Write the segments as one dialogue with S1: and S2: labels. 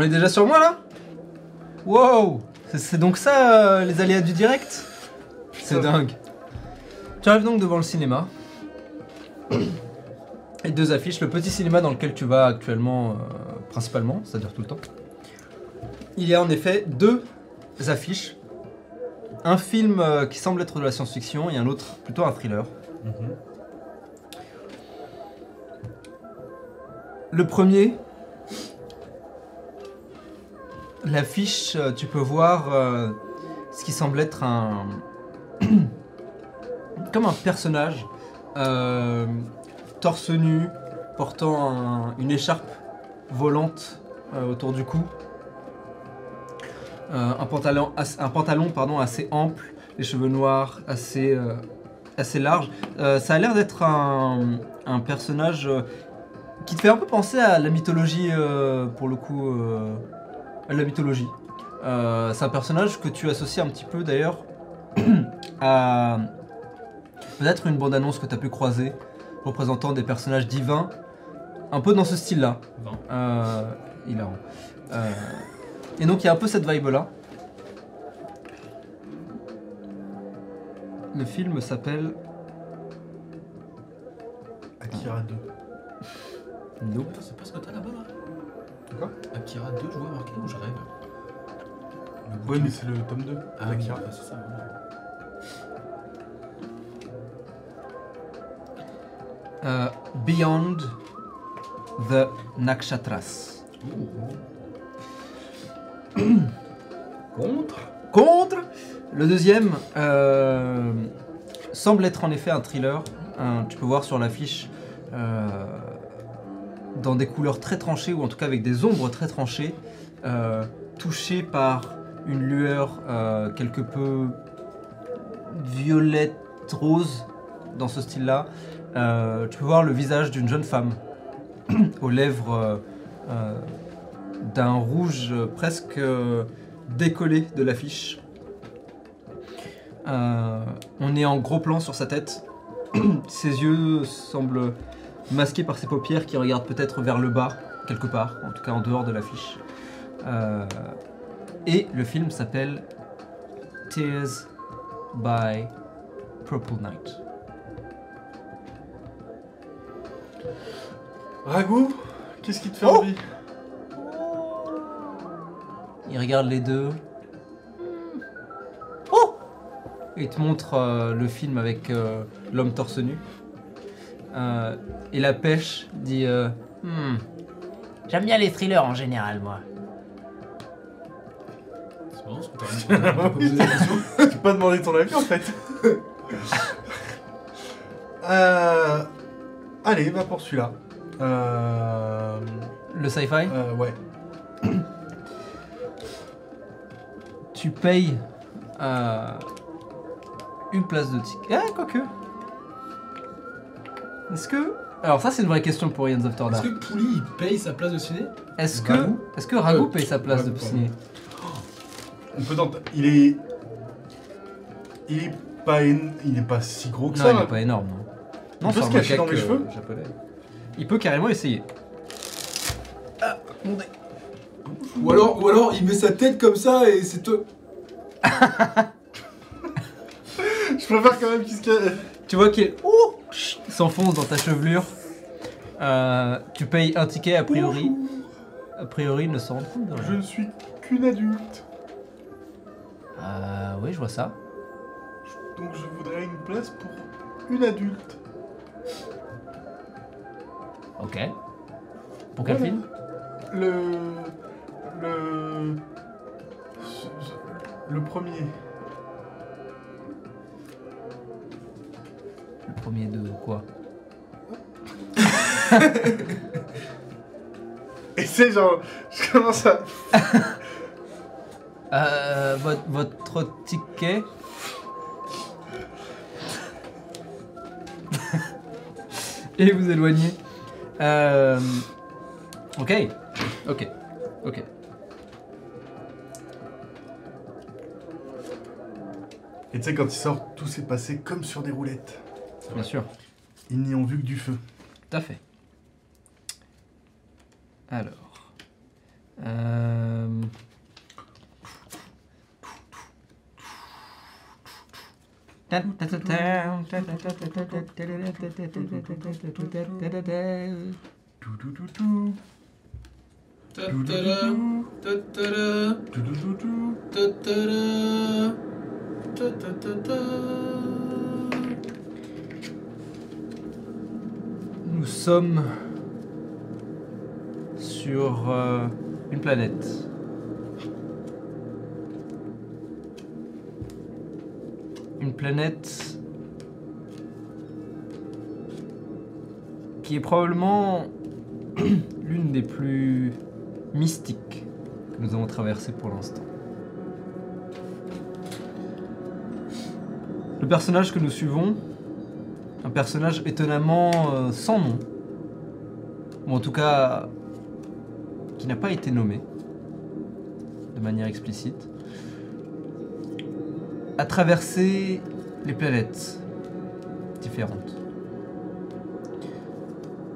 S1: On est déjà sur moi là Wow C'est- donc ça euh, les aléas du direct C'est dingue. Tu arrives donc devant le cinéma. Et deux affiches. Le petit cinéma dans lequel tu vas actuellement, euh, principalement, c'est-à-dire tout le temps. Il y a en effet deux affiches. Un film euh, qui semble être de la science-fiction et un autre plutôt un thriller. Le premier, l'affiche, euh, tu peux voir euh, ce qui semble être un. comme un personnage, euh, torse nu, portant un- une écharpe volante autour du cou. Un pantalon, assez ample, les cheveux noirs assez, assez larges. Ça a l'air d'être un, un personnage qui te fait un peu penser à la mythologie, pour le coup, la mythologie. Euh, c'est un personnage que tu associes un petit peu d'ailleurs à peut-être une bande-annonce que tu as pu croiser représentant des personnages divins, un peu dans ce style-là. Euh, hilarant. Euh, et donc il y a un peu cette vibe-là. Le film s'appelle
S2: Akira 2.
S1: Nope.
S3: Attends, c'est pas ce que t'as là-bas là
S2: Quoi
S3: Akira 2, je vois marqué ou je rêve. Le
S2: Ouais, mais c'est le tome 2
S3: Ah oui, bah, c'est ça.
S1: Euh, Beyond the Nakshatras.
S2: Contre.
S1: Contre. Le deuxième euh, semble être en effet un thriller. Tu peux voir sur l'affiche euh, dans des couleurs très tranchées ou en tout cas avec des ombres très tranchées, euh, touché par une lueur euh, quelque peu violette rose dans ce style-là. Euh, tu peux voir le visage d'une jeune femme aux lèvres d'un rouge presque décollé de l'affiche. On est en gros plan sur sa tête. ses yeux semblent masqués par ses paupières qui regardent peut-être vers le bas, quelque part, en tout cas en dehors de l'affiche. Euh, et le film s'appelle Tears by Purple Night.
S2: Ragout Qu'est-ce qui te fait
S1: Oh
S2: envie?
S1: Il regarde les deux. Oh Et il te montre euh, le film avec euh, l'homme torse nu. Euh, et la pêche dit euh, Hmm. J'aime bien les thrillers en général, moi.
S3: C'est marrant parce que t'as pas
S2: demander ton avis en fait. euh... Allez, va pour celui-là. Euh...
S1: Le sci-fi
S2: euh, ouais.
S1: Tu payes euh, une place de ticket. Ah, quoique. Est-ce que. Alors, ça, c'est une vraie question pour Ian After
S3: Est-ce
S1: Dark.
S3: que Pouli il paye sa place de ciné?
S1: Est-ce que,
S2: Ragout
S1: est-ce que Ragout
S3: Euh,
S1: paye sa place de ciné?
S2: On peut tenter. Il est. Il est pas, il est pas si gros que
S1: Non,
S2: ça.
S1: il est pas énorme. Non, non
S2: peut
S1: c'est
S2: se cacher dans les
S1: euh,
S2: cheveux
S1: japonais. Il peut carrément essayer.
S3: ou alors, ou alors il met sa tête comme ça et c'est toi.
S2: Je préfère quand même qu'il se cache.
S1: Tu vois qu'il oh, chut, s'enfonce dans ta chevelure. Euh, tu payes un ticket a priori. A priori, il ne s'en rend compte de rien.
S2: Je ne suis qu'une adulte.
S1: Euh, oui, je vois ça.
S2: Donc je voudrais une place pour une adulte.
S1: Ok. Pour quel
S2: Voilà.
S1: film?
S2: Le. Le. Le premier.
S1: Premier de quoi
S2: Et c'est genre. Je commence à.
S1: euh, votre, votre ticket Et vous éloignez. Euh, ok. Ok. Ok.
S2: Et tu sais, quand il sort, tout s'est passé comme sur des roulettes.
S1: Bien sûr.
S2: Ils n'y ont vu que du feu.
S1: Tout à fait. Alors. Euh, Nous sommes sur euh, une planète. Une planète qui est probablement l'une des plus mystiques que nous avons traversées pour l'instant. Le personnage que nous suivons un personnage étonnamment euh, sans nom. Ou en tout cas, qui n'a pas été nommé de manière explicite. A traversé les planètes différentes.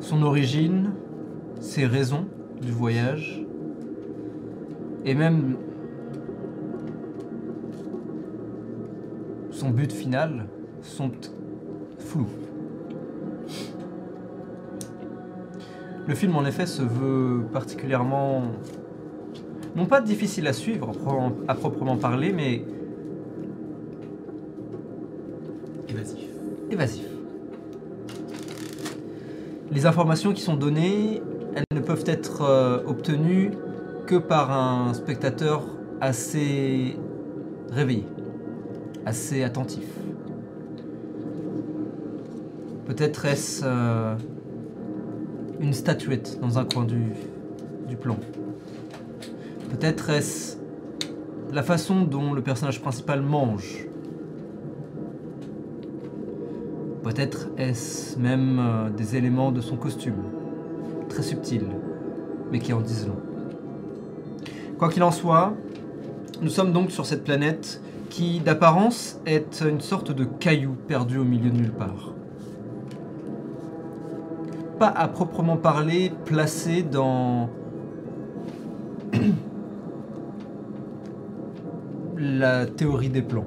S1: Son origine, ses raisons du voyage, et même son but final sont flou. Le film, en effet, se veut particulièrement, non pas difficile à suivre à proprement- parler, mais
S3: Évasif.
S1: évasif. Les informations qui sont données, elles ne peuvent être euh, obtenues que par un spectateur assez réveillé, assez attentif. Peut-être est-ce euh, une statuette dans un coin du, plan. Peut-être est-ce la façon dont le personnage principal mange. Peut-être est-ce même euh, des éléments de son costume, très subtils, mais qui en disent long. Quoi qu'il en soit, nous sommes donc sur cette planète qui, d'apparence, est une sorte de caillou perdu au milieu de nulle part. À proprement parler placé dans la théorie des plans.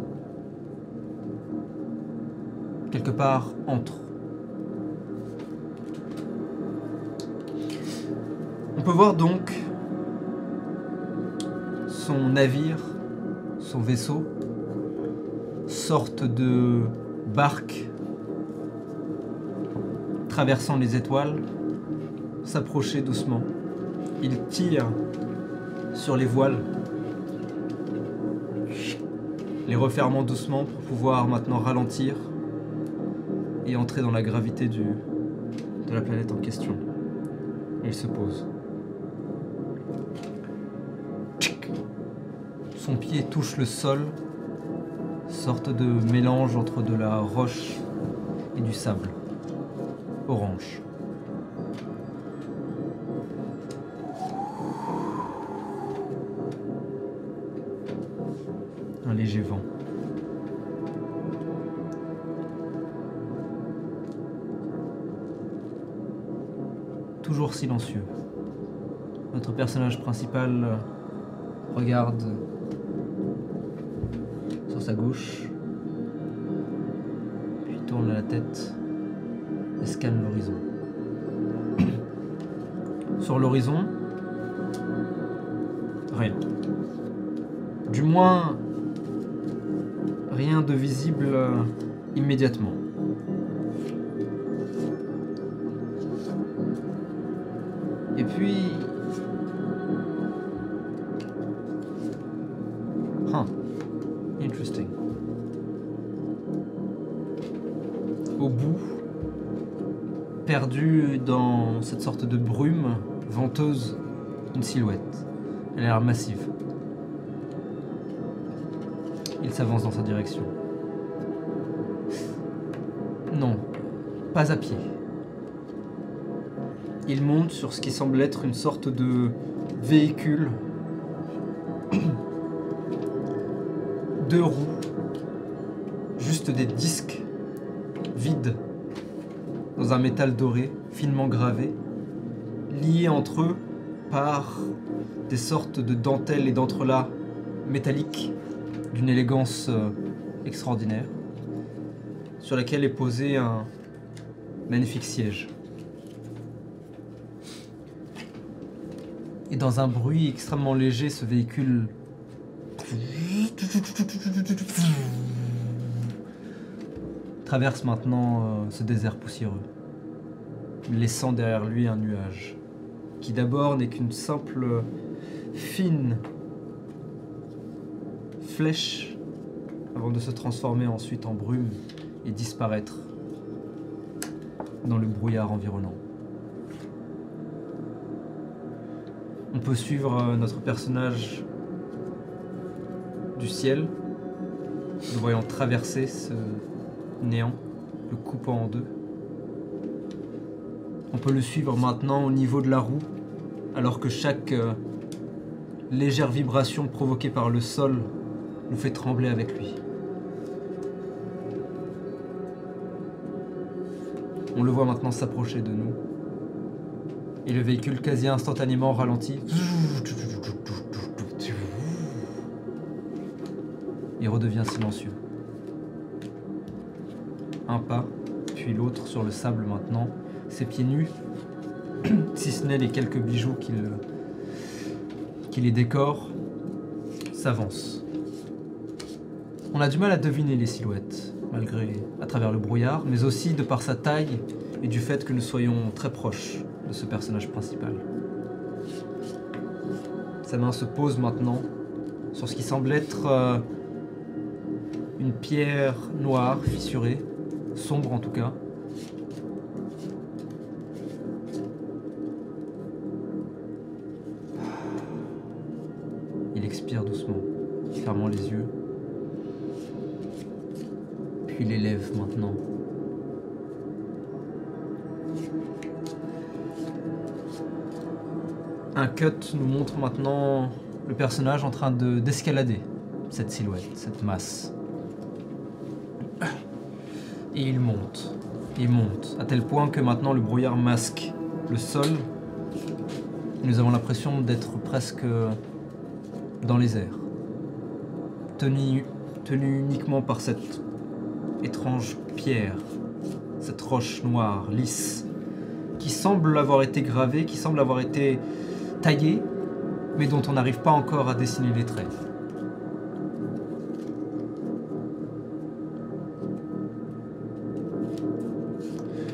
S1: Quelque part entre. On peut voir donc son navire, son vaisseau, sorte de barque traversant les étoiles, s'approcher doucement. Il tire sur les voiles, les refermant doucement pour pouvoir maintenant ralentir et entrer dans la gravité de la planète en question. Il se pose. Son pied touche le sol, sorte de mélange entre de la roche et du sable. Orange. Un léger vent. Toujours silencieux. Notre personnage principal regarde rien. Du moins, rien de visible euh, immédiatement. Et puis... Huh. Interesting. Au bout, perdu dans cette sorte de une silhouette. Elle a l'air massive. Il s'avance dans sa direction. Non, pas à pied. Il monte sur ce qui semble être une sorte de véhicule. Deux roues. Juste des disques vides dans un métal doré, finement gravé, liés entre eux par des sortes de dentelles et d'entrelacs métalliques d'une élégance euh, extraordinaire, sur laquelle est posé un magnifique siège. Et dans un bruit extrêmement léger, ce véhicule traverse maintenant euh, ce désert poussiéreux, laissant derrière lui un nuage, qui d'abord n'est qu'une simple fine flèche, avant de se transformer ensuite en brume et disparaître dans le brouillard environnant. On peut suivre euh, notre personnage du ciel, le voyant traverser ce néant, le coupant en deux. On peut le suivre maintenant au niveau de la roue, alors que chaque euh, légère vibration provoquée par le sol nous fait trembler avec lui. On le voit maintenant s'approcher de nous. Et le véhicule quasi instantanément ralentit. Il redevient silencieux. Un pas, puis l'autre sur le sable maintenant, ses pieds nus, si ce n'est les quelques bijoux qui, le- qui les décorent, s'avancent. On a du mal à deviner les silhouettes, malgré à travers le brouillard, mais aussi de par sa taille et du fait que nous soyons très proches de ce personnage principal. Sa main se pose maintenant sur ce qui semble être euh, une pierre noire, fissurée, sombre en tout cas. Nous montre maintenant le personnage en train de d'escalader cette silhouette, cette masse. Et il monte, il monte, à tel point que maintenant le brouillard masque le sol. Nous avons l'impression d'être presque dans les airs. Tenu, tenu uniquement par cette étrange pierre, cette roche noire, lisse, qui semble avoir été gravée, qui semble avoir été taillée, mais dont on n'arrive pas encore à dessiner les traits.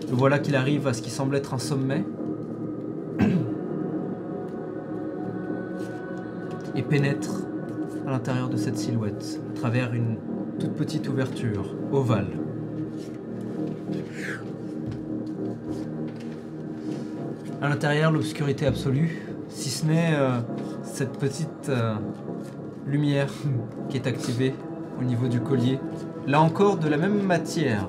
S1: Le voilà qu'il arrive à ce qui semble être un sommet. Et pénètre à l'intérieur de cette silhouette, à travers une toute petite ouverture ovale. À l'intérieur, l'obscurité absolue, n'est euh, cette petite euh, lumière qui est activée au niveau du collier. Là encore, de la même matière,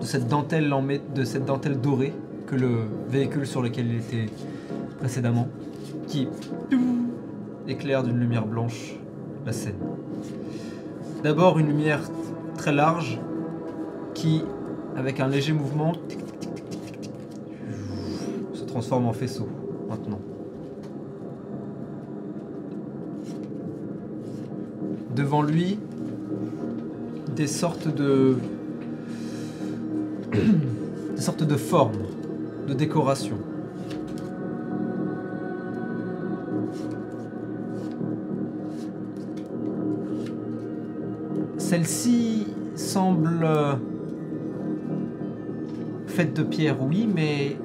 S1: de cette dentelle, de cette dentelle dorée que le véhicule sur lequel il était précédemment, qui éclaire d'une lumière blanche la scène. D'abord une lumière très large qui, avec un léger mouvement, se transforme en faisceau maintenant. Devant lui, des sortes de sortes de formes, de décorations. Celle-ci semble faite de pierre, oui, mais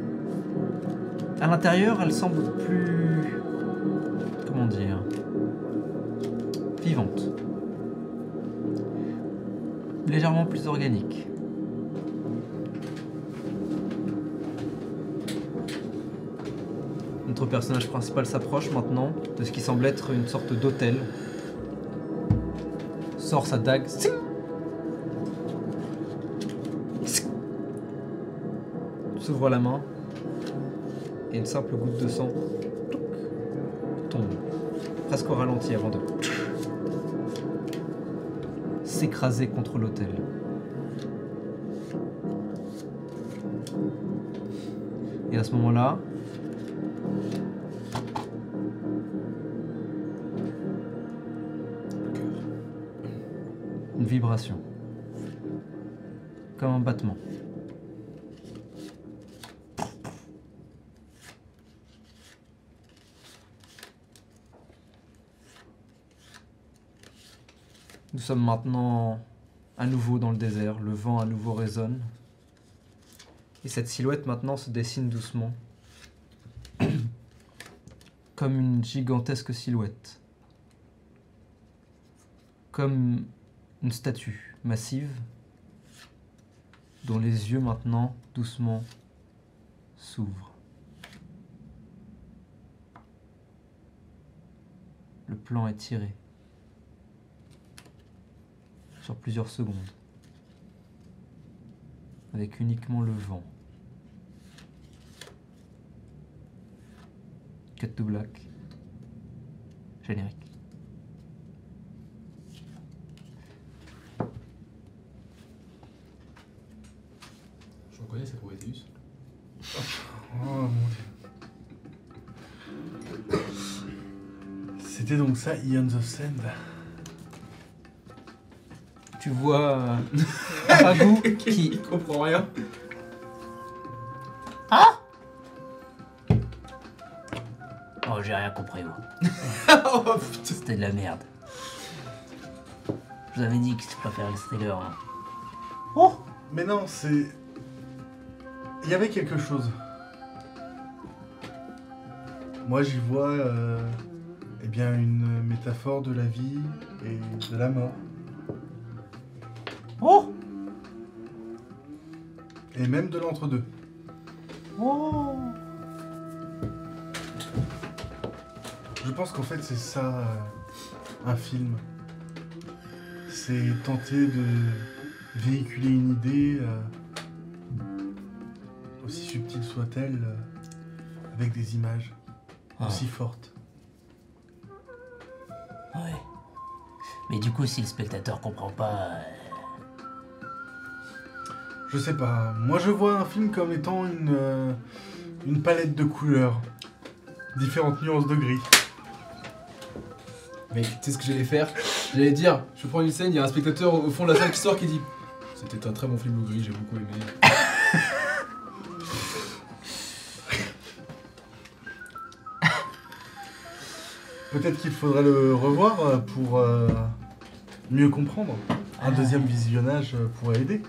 S1: à l'intérieur, elle semble plus. Plus organique. Notre personnage principal s'approche maintenant de ce qui semble être une sorte d'hôtel. Sort sa dague. S'ouvre la main. Et une simple goutte de sang tombe. Presque au ralenti avant de s'écraser contre l'autel. Et à ce moment-là, une vibration, comme un battement. Nous sommes maintenant à nouveau dans le désert, le vent à nouveau résonne. Et cette silhouette maintenant se dessine doucement. Comme une gigantesque silhouette. Comme une statue massive dont les yeux maintenant doucement s'ouvrent. Le plan est tiré sur plusieurs secondes avec uniquement le vent. Cut to black. Générique.
S3: Je reconnais, c'est Prometheus.
S2: Oh mon dieu. C'était donc ça, Ions of Sand.
S1: Tu vois euh, Ragout qui
S3: Il comprend rien.
S4: Oh, j'ai rien compris, moi.
S3: oh putain.
S4: C'était de la merde. Je vous avais dit que je préférais le thriller. hein.
S2: Oh Mais non, c'est. Il y avait quelque chose. Moi, j'y vois. euh, eh bien, une métaphore de la vie et de la mort. Et même de l'entre-deux.
S1: Oh
S2: Je pense qu'en fait, c'est ça, euh, un film. C'est tenter de véhiculer une idée, euh, aussi subtile soit-elle, euh, avec des images
S4: Ah.
S2: aussi fortes.
S4: Ouais. Mais du coup, si le spectateur comprend pas.
S2: Je sais pas. Moi, je vois un film comme étant une, euh, une palette de couleurs. Différentes nuances de gris.
S3: Mec, tu sais ce que j'allais faire? J'allais dire, je prends une scène, il y a un spectateur au fond de la salle qui sort qui dit C'était un très bon film au gris, j'ai beaucoup aimé.
S2: Peut-être qu'il faudrait le revoir euh, pour euh, mieux comprendre. Un deuxième visionnage pourrait aider.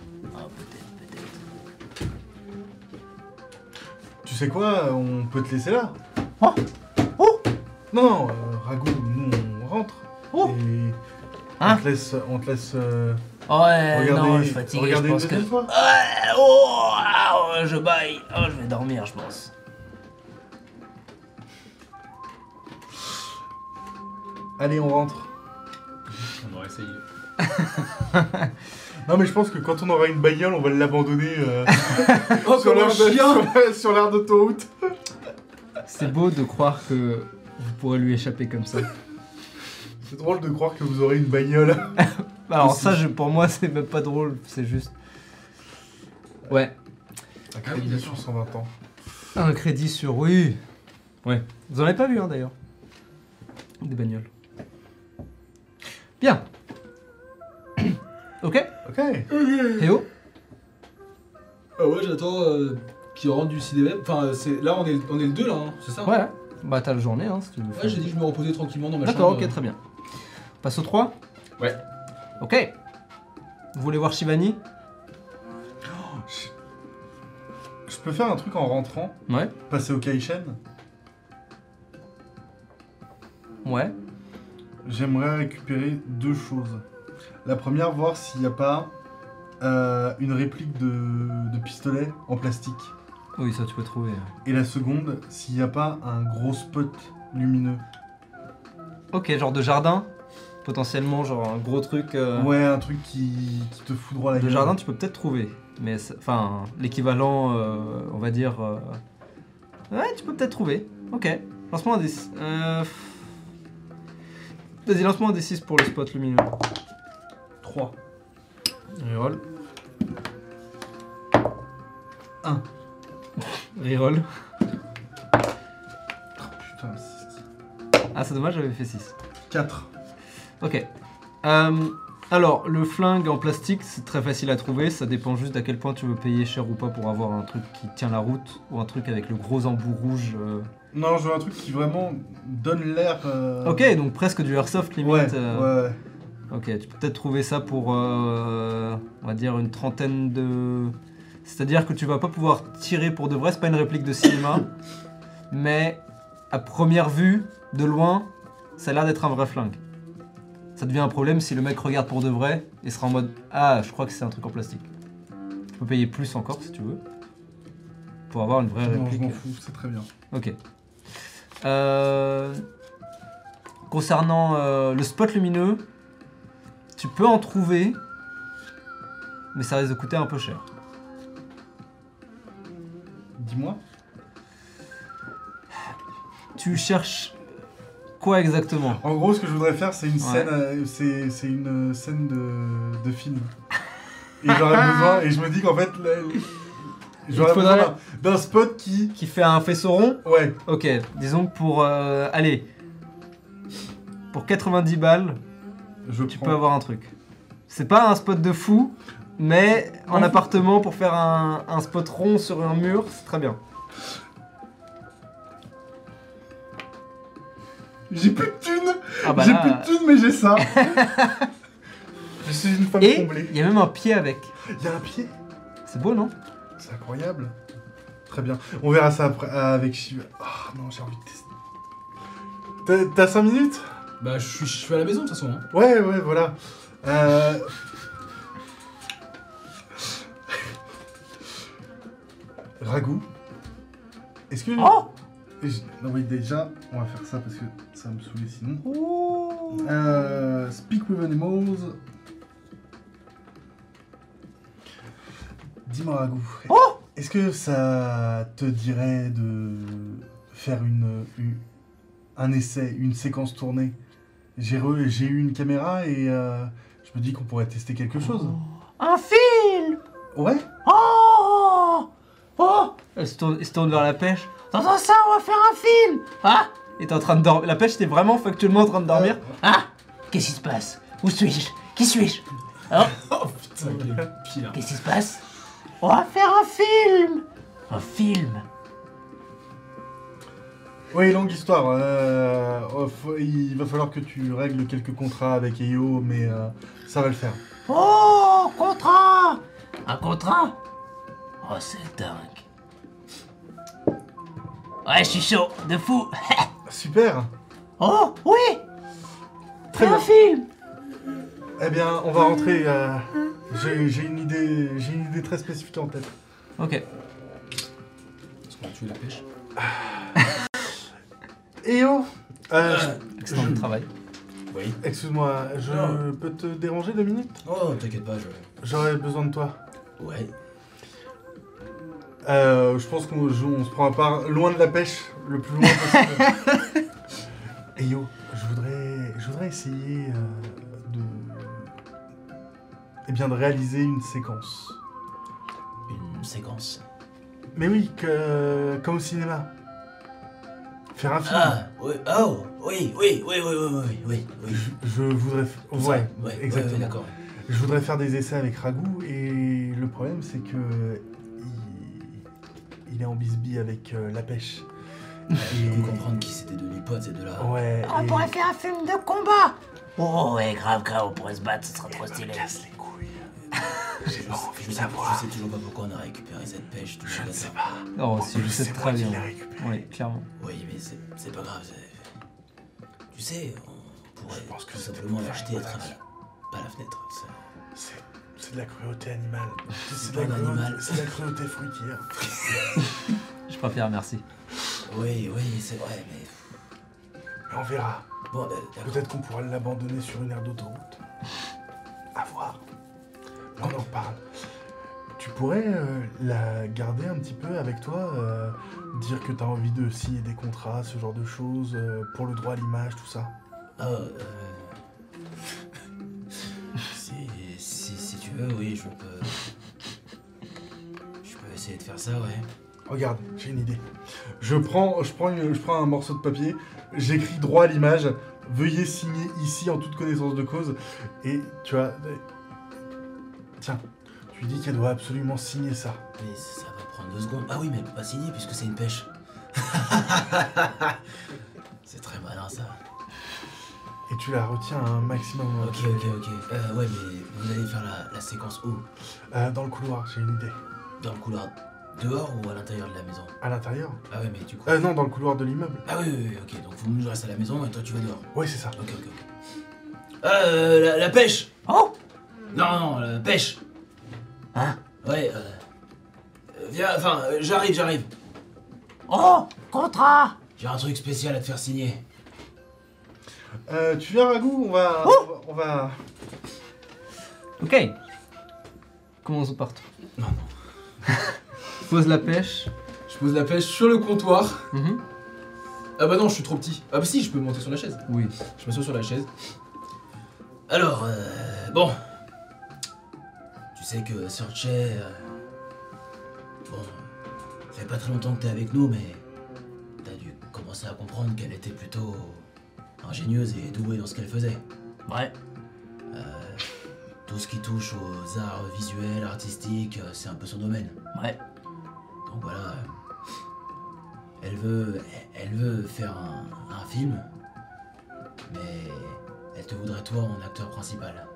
S2: Sais quoi On peut te laisser là.
S1: Oh Oh
S2: Non, non, euh, Ragout, nous on rentre.
S1: Oh
S2: Et
S1: Hein
S2: on te laisse, on te laisse euh,
S4: Ouais,
S2: regarder,
S4: non, je suis fatigué, je pense que. Ouais, oh, oh, je baille. Oh, je vais dormir, je pense.
S2: Allez, on rentre.
S3: On aurait essayé.
S2: Non, mais je pense que quand on aura une bagnole, on va l'abandonner euh,
S3: Oh,
S2: sur
S3: comme
S2: l'air
S3: un chien
S2: sur- sur l'air d'autoroute.
S1: C'est beau de croire que vous pourrez lui échapper comme ça.
S2: C'est drôle de croire que vous aurez une bagnole.
S1: Bah, Alors ça, je- pour moi, c'est même pas drôle, c'est juste... Ouais,
S2: Un
S3: Ah oui,
S2: crédit
S3: d'accord.
S2: sur 120 ans.
S1: un crédit sur... Oui Ouais. Vous en avez pas vu, hein, d'ailleurs Des bagnoles. Bien. Ok
S2: Ok.
S1: Théo
S3: Ah ouais, j'attends euh, qu'il rentre du cinéma. Enfin, euh, c'est là, on est, on est le 2 là, hein, c'est ça?
S1: Ouais. Bah, t'as la journée, hein, si tu veux.
S3: Ouais, j'ai dit que je me reposais tranquillement dans ma
S1: D'accord,
S3: chambre.
S1: ok, très bien. On passe au 3
S3: Ouais.
S1: Ok. Vous voulez voir Shivani?
S2: Je peux faire un truc en rentrant,
S1: Ouais.
S2: passer au Kaishen.
S1: Ouais.
S2: J'aimerais récupérer deux choses. La première, voir s'il n'y a pas euh, une réplique de, de pistolet en plastique.
S1: Oui, ça tu peux trouver.
S2: Et la seconde, s'il n'y a pas un gros spot lumineux.
S1: Ok, genre de jardin Potentiellement, genre un gros truc euh,
S2: Ouais, un truc qui, qui te foudroie la
S1: de
S2: gueule.
S1: jardin, tu peux peut-être trouver. Mais c'est- enfin, l'équivalent, euh, on va dire. euh, Ouais, tu peux peut-être trouver. Ok. Lance-moi un D6. Euh... Vas-y, lance-moi un D6 pour le spot lumineux.
S2: 3.
S1: Reroll.
S2: Un.
S1: Reroll.
S2: Putain,
S1: Ah, c'est dommage, j'avais fait 6.
S2: 4.
S1: Ok. Euh, Alors, le flingue en plastique, c'est très facile à trouver. Ça dépend juste d'à quel point tu veux payer cher ou pas pour avoir un truc qui tient la route ou un truc avec le gros embout rouge. euh.
S2: Non, je veux un truc qui vraiment donne l'air. euh,
S1: Ok, donc presque du airsoft limite.
S2: Ouais,
S1: euh.
S2: ouais, ouais.
S1: Ok, tu peux peut-être trouver ça pour, euh, on va dire, une trentaine de... C'est-à-dire que tu vas pas pouvoir tirer pour de vrai, c'est pas une réplique de cinéma, mais à première vue, de loin, ça a l'air d'être un vrai flingue. Ça devient un problème si le mec regarde pour de vrai et sera en mode « Ah, je crois que c'est un truc en plastique ». Tu peux payer plus encore si tu veux, pour avoir une vraie
S2: Non, je
S1: réplique.
S2: m'en fous, c'est très bien.
S1: Ok. Euh, concernant euh, le spot lumineux, tu peux en trouver, mais ça risque de coûter un peu cher.
S2: Dis-moi.
S1: Tu cherches quoi exactement?
S2: En gros, ce que je voudrais faire, c'est une
S1: Ouais.
S2: scène, euh, c'est c'est une euh, scène de, de film. Et j'aurais besoin, et je me dis qu'en fait, là, j'aurais
S1: Il faudrait-
S2: besoin d'un- d'un spot qui,
S1: Qui fait un faisceau rond?
S2: Ouais,
S1: Ok, disons que pour... euh, allez, pour 90 balles,
S2: je
S1: tu
S2: prends.
S1: peux avoir un truc. C'est pas un spot de fou, mais en appartement pour faire un, un spot rond sur un mur, c'est très bien.
S2: J'ai plus de thunes,
S1: Ah bah
S2: j'ai
S1: là-
S2: plus de thunes, mais j'ai ça. je suis une femme
S1: Et
S2: comblée.
S1: il y a même un pied avec.
S2: Il y a un pied,
S1: C'est beau, non?
S2: C'est incroyable. Très bien. On verra ça après avec Shiva. Ah non, j'ai envie de tester. T'as 5 minutes?
S3: Bah, je suis, je suis à la maison de toute façon. Hein.
S2: Ouais, ouais, voilà. Euh... Ragout. Est-ce que...
S1: Oh
S2: Je- Non, oui, déjà, on va faire ça parce que ça va me saouler sinon. Euh, speak with animals. Dis-moi, Ragout.
S1: Oh
S2: Est-ce que ça te dirait de faire une, une- un essai, une séquence tournée? J'ai eu une caméra et euh, je me dis qu'on pourrait tester quelque chose.
S1: Un film!
S2: Ouais.
S1: Oh! Oh! Elle se tourne, il se tourne vers la pêche. T'entends ça On va faire un film! Ah! Et t'es en train de dormir. La pêche, t'es vraiment factuellement en train de dormir. Ah! Qu'est-ce qui se passe? Où suis-je? Qui suis-je? Oh
S3: Oh putain.
S1: Qu'est-ce qui se passe? On va faire un film! Un film
S2: Oui, longue histoire. euh, oh, il va falloir que tu règles quelques contrats avec EO, mais euh, ça va le faire.
S4: Oh, contrat Un contrat? Oh, c'est dingue. Ouais, je suis chaud, de fou.
S2: Super
S4: Oh, oui
S2: Très
S4: Fais un
S2: bien.
S4: film
S2: Eh bien, on va rentrer. euh, J'ai une idée, j'ai une idée très spécifique en tête.
S1: Ok.
S3: Parce qu'on a tué la pêche.
S2: EO euh,
S1: Excellent
S2: je-
S1: travail.
S3: Oui.
S2: Excuse-moi, je
S3: Non.
S2: peux te déranger deux minutes?
S3: Oh, t'inquiète pas, je.
S2: J'aurais besoin de toi.
S3: Ouais.
S2: Euh, je pense qu'on on se prend à part loin de la pêche, le plus loin possible. Et yo, je voudrais, je voudrais essayer euh, de, eh bien, de réaliser une séquence.
S4: Une séquence.
S2: Mais oui, que, comme au cinéma. Faire un film
S4: Ah, oui, oh, oui, oui, oui, oui, oui, oui, oui.
S2: Je, voudrais. Ouais, exactement.
S4: D'accord.
S2: Je voudrais faire des essais avec Ragou et le problème c'est que il... est en bisbille avec euh, la pêche.
S4: Ah, et... J'ai comprendre qui c'était de potes ah, et de là.
S2: Ouais.
S4: On pourrait faire un film de combat. Oh ouais, grave, grave, on pourrait se battre, ce sera trop stylé. J'ai pas envie de savoir. Je sais toujours pas pourquoi on a récupéré cette pêche. tout
S2: Je ne sais pas.
S1: Oh, si, je sais très bien. Oui, clairement.
S4: Oui, mais c'est pas grave. Tu sais, on pourrait
S2: Je pense que
S4: tout simplement l'acheter à travers pas la fenêtre.
S2: C'est c'est de la cruauté animale. C'est de,
S4: pas
S2: la cruauté-
S4: animal.
S2: c'est de la cruauté fruitière.
S1: Je préfère, merci.
S4: Oui, oui, c'est vrai, mais.
S2: Mais on verra.
S4: Bon, d'accord.
S2: Peut-être qu'on pourra l'abandonner sur une aire d'autoroute. À voir. On en reparle. Tu pourrais euh, la garder un petit peu avec toi, euh, dire que tu as envie de signer des contrats, ce genre de choses, euh, pour le droit à l'image, tout ça?
S4: Euh... si, si, si tu veux, oui, je peux. Je peux essayer de faire ça, ouais.
S2: Regarde, j'ai une idée. Je prends, je prends, une- je prends un morceau de papier, j'écris droit à l'image Veuillez signer ici en toute connaissance de cause. Et tu as. Tiens, tu lui dis qu'elle doit absolument signer ça.
S4: Mais ça va prendre deux secondes. Ah oui, mais elle peut pas signer puisque c'est une pêche. c'est très malin ça.
S2: Et tu la retiens un maximum.
S4: Ok, ok, ok. Euh, ouais, mais vous allez faire la, la séquence où?
S2: Euh, dans le couloir, j'ai une idée.
S4: Dans le couloir Dehors ou à l'intérieur de la maison?
S2: À l'intérieur
S4: Ah ouais, mais du coup.
S2: Euh, non, dans le couloir de l'immeuble.
S4: Ah oui, oui, oui, ok. Donc vous, je reste à la maison et toi tu vas dehors.
S2: Ouais, c'est ça.
S4: Ok, ok, ok. Euh, la, la pêche
S5: Oh
S4: Non, non, la pêche
S5: Hein
S4: Ouais, euh. euh, Viens, enfin, euh, j'arrive, j'arrive.
S5: Oh Contrat
S4: J'ai un truc spécial à te faire signer.
S2: Euh, tu viens, Ragout On va.
S5: Oh
S2: on va.
S1: Ok. Commençons par toi.
S4: Non, non.
S1: Pose la pêche.
S3: Je pose la pêche sur le comptoir.
S1: Mhm.
S3: Ah bah non, je suis trop petit. Ah bah si, je peux monter sur la chaise.
S1: Oui.
S3: Je m'assois sur la chaise.
S4: Alors, euh, bon. Tu sais que Sorche. euh, bon. Ça fait pas très longtemps que t'es avec nous, mais. T'as dû commencer à comprendre qu'elle était plutôt. ingénieuse et douée dans ce qu'elle faisait.
S5: Ouais.
S4: Tout ce qui touche aux arts visuels, artistiques, euh, c'est un peu son domaine.
S5: Ouais.
S4: Donc voilà. euh, Elle veut, elle veut faire un, un film, mais elle te voudrait toi en acteur principal.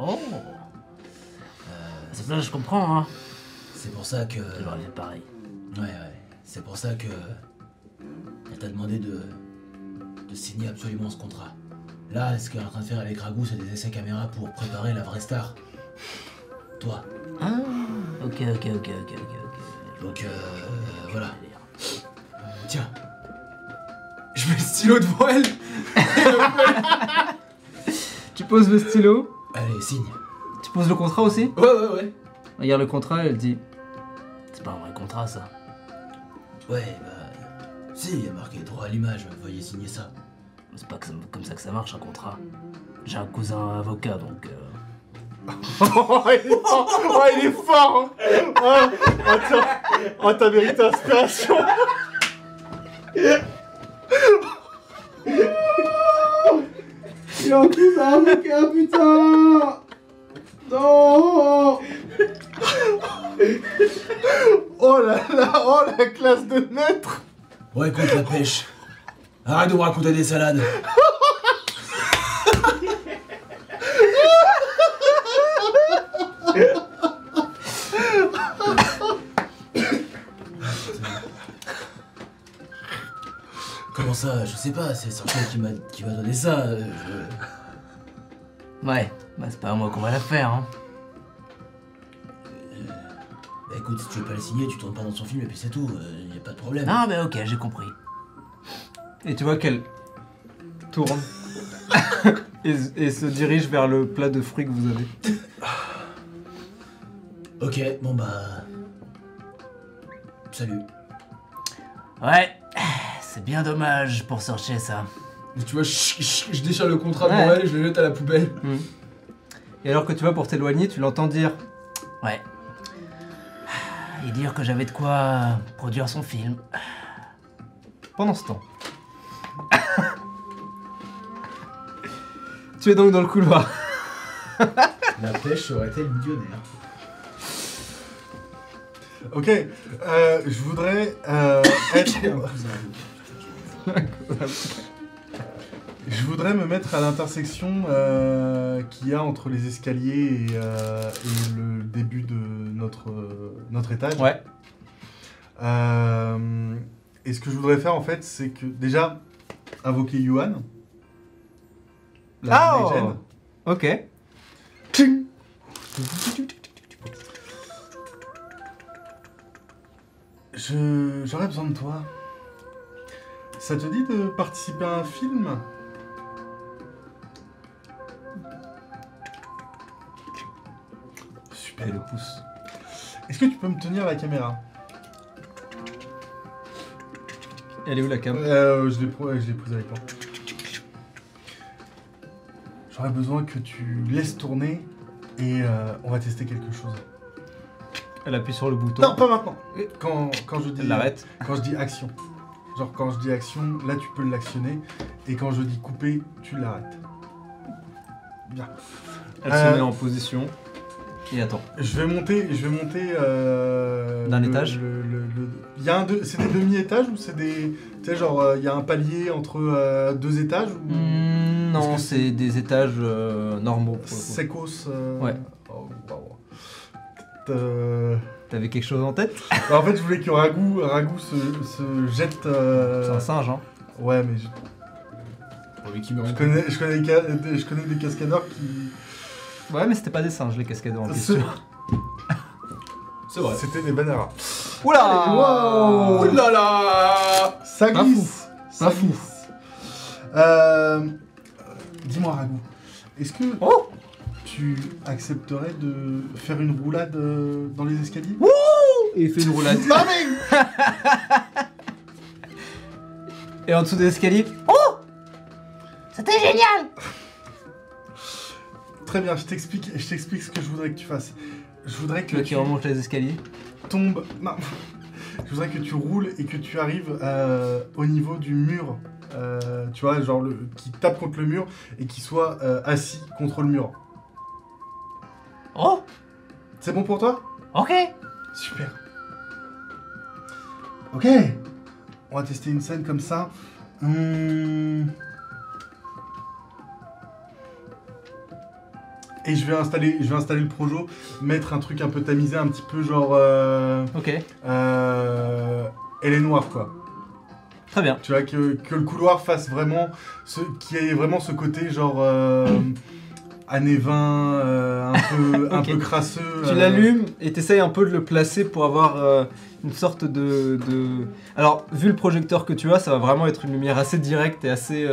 S5: Oh
S4: Euh,
S5: C'est là je comprends, hein.
S4: c'est pour ça que,
S5: fait pareil.
S4: ouais, ouais, c'est pour ça que elle t'a demandé de, de signer absolument ce contrat. Là, ce qu'elle est en train de faire avec Ragout, c'est des essais caméra pour préparer la vraie star. Toi.
S5: Ah Ok, ok, ok, ok, ok, ok.
S4: Donc euh, voilà.
S3: Tiens. Je mets le stylo devant elle.
S1: Tu poses le stylo.
S4: Allez, signe.
S1: Tu poses le contrat aussi.
S3: Ouais, ouais, ouais.
S1: Regarde le contrat, elle dit.
S5: C'est pas un vrai contrat, ça.
S4: Ouais, bah. Si, il y a marqué droit à l'image, veuillez signer ça.
S5: C'est pas que ça- comme ça que ça marche, un contrat. J'ai un cousin avocat, donc... euh,
S2: Oh, il est fort, oh, il est fort hein. oh, attends. Oh, t'as mérité inspiration
S1: Il a un cousin avocat, putain
S4: Ouais, contre la pêche. Arrête de me raconter des salades. Comment ça Je sais pas, c'est Sorcier qui m'a qui donné ça. euh,
S5: Ouais, bah c'est pas à moi qu'on va la faire, hein.
S4: Écoute, si tu veux pas le signer, tu tournes pas dans son film et puis c'est tout, euh, y a pas de problème.
S5: Ah bah ok, j'ai compris.
S1: Et tu vois qu'elle tourne et, et se dirige vers le plat de fruits que vous avez.
S4: Ok, bon bah. Salut.
S5: Ouais, c'est bien dommage pour sortir ça.
S3: Et tu vois, je, je- je déchire le contrat
S1: Ouais.
S3: elle et je le jette à la poubelle.
S1: Et alors que tu vas pour t'éloigner, tu l'entends dire
S5: Ouais. Et dire que j'avais de quoi produire son film.
S1: pendant ce temps. tu es donc dans le couloir.
S3: La pêche aurait été millionnaire.
S2: Ok, euh, je voudrais euh, être... Je voudrais me mettre à l'intersection euh, qu'il y a entre les escaliers et, euh, et le début de notre, euh, notre étage.
S1: Ouais.
S2: Euh, et ce que je voudrais faire en fait, c'est que déjà invoquer Yuan. La
S1: Ah,
S2: Night Gen.
S1: Ok.
S2: Je- J'aurais besoin de toi. Ça te dit de participer à un film?
S1: Et le pouce.
S2: Est-ce que tu peux me tenir la caméra?
S1: Elle est où la cam?
S2: Euh, je l'ai prise avec moi. J'aurais besoin que tu laisses tourner et euh, on va tester quelque chose.
S1: Elle appuie sur le bouton.
S2: Non, pas maintenant. Quand, quand je dis
S1: Elle l'arrête.
S2: Quand je dis action. Genre quand je dis action, là tu peux l'actionner. Et quand je dis couper, tu l'arrêtes. Bien.
S1: Elle
S2: Euh,
S1: se met en position. Et attends.
S2: Je vais monter, je vais monter. euh,
S1: D'un
S2: le-
S1: étage
S2: le- le- le- Il y a un deux- c'est des demi-étages ou c'est des, tu sais genre euh, il y a un palier entre euh, deux étages ou?
S1: Hmm,
S2: Parce
S1: non,
S2: que
S1: c'est des étages euh, normaux pour le coup.
S2: Secos. euh,
S1: Ouais.
S2: oh, waouh. Euh,
S1: T'avais quelque chose en tête?
S2: Bah, en fait, je voulais que Ragout, Ragout se, se jette. euh,
S1: C'est un singe, hein.
S2: Ouais, mais je,
S3: Pour lui qui me
S2: je connais, je connais, ca- je connais des cascadeurs qui.
S1: Ouais, mais c'était pas des singes, les cascadeurs en question.
S3: C'est vrai.
S2: C'était des bananas.
S1: Oula
S2: Wow.
S3: Oh là là
S2: Ça
S1: Pas
S2: glisse. Ça
S1: Pas fou.
S2: glisse. Euh, Dis-moi, Ragout, est-ce que
S1: Oh
S2: tu accepterais de faire une roulade euh, dans les escaliers?
S1: Et il fait une roulade.
S2: Ah, mais-
S1: Et en dessous des escaliers?
S6: C'était génial
S2: Très bien, je t'explique, je t'explique ce que je voudrais que tu fasses. Je voudrais que
S1: Toi qui remonte les escaliers.
S2: tombes. Non. Je voudrais que tu roules et que tu arrives euh, au niveau du mur. Euh, tu vois, genre le, qui tape contre le mur et qui soit euh, assis contre le mur.
S6: Oh,
S2: C'est bon pour toi?
S6: Ok.
S2: Super. Ok. On va tester une scène comme ça. Hum. Et je vais installer, je vais installer le projo, mettre un truc un peu tamisé, un petit peu genre, euh,
S1: Ok,
S2: euh, elle est noire quoi.
S1: très bien.
S2: Tu vois que, que le couloir fasse vraiment, ce, qu'il y ait vraiment ce côté genre euh, années 20, euh, un peu, un peu crasseux.
S1: Tu l'allumes et t'essayes un peu de le placer pour avoir une sorte de, de- Alors, vu le projecteur que tu as, ça va vraiment être une lumière assez directe et assez.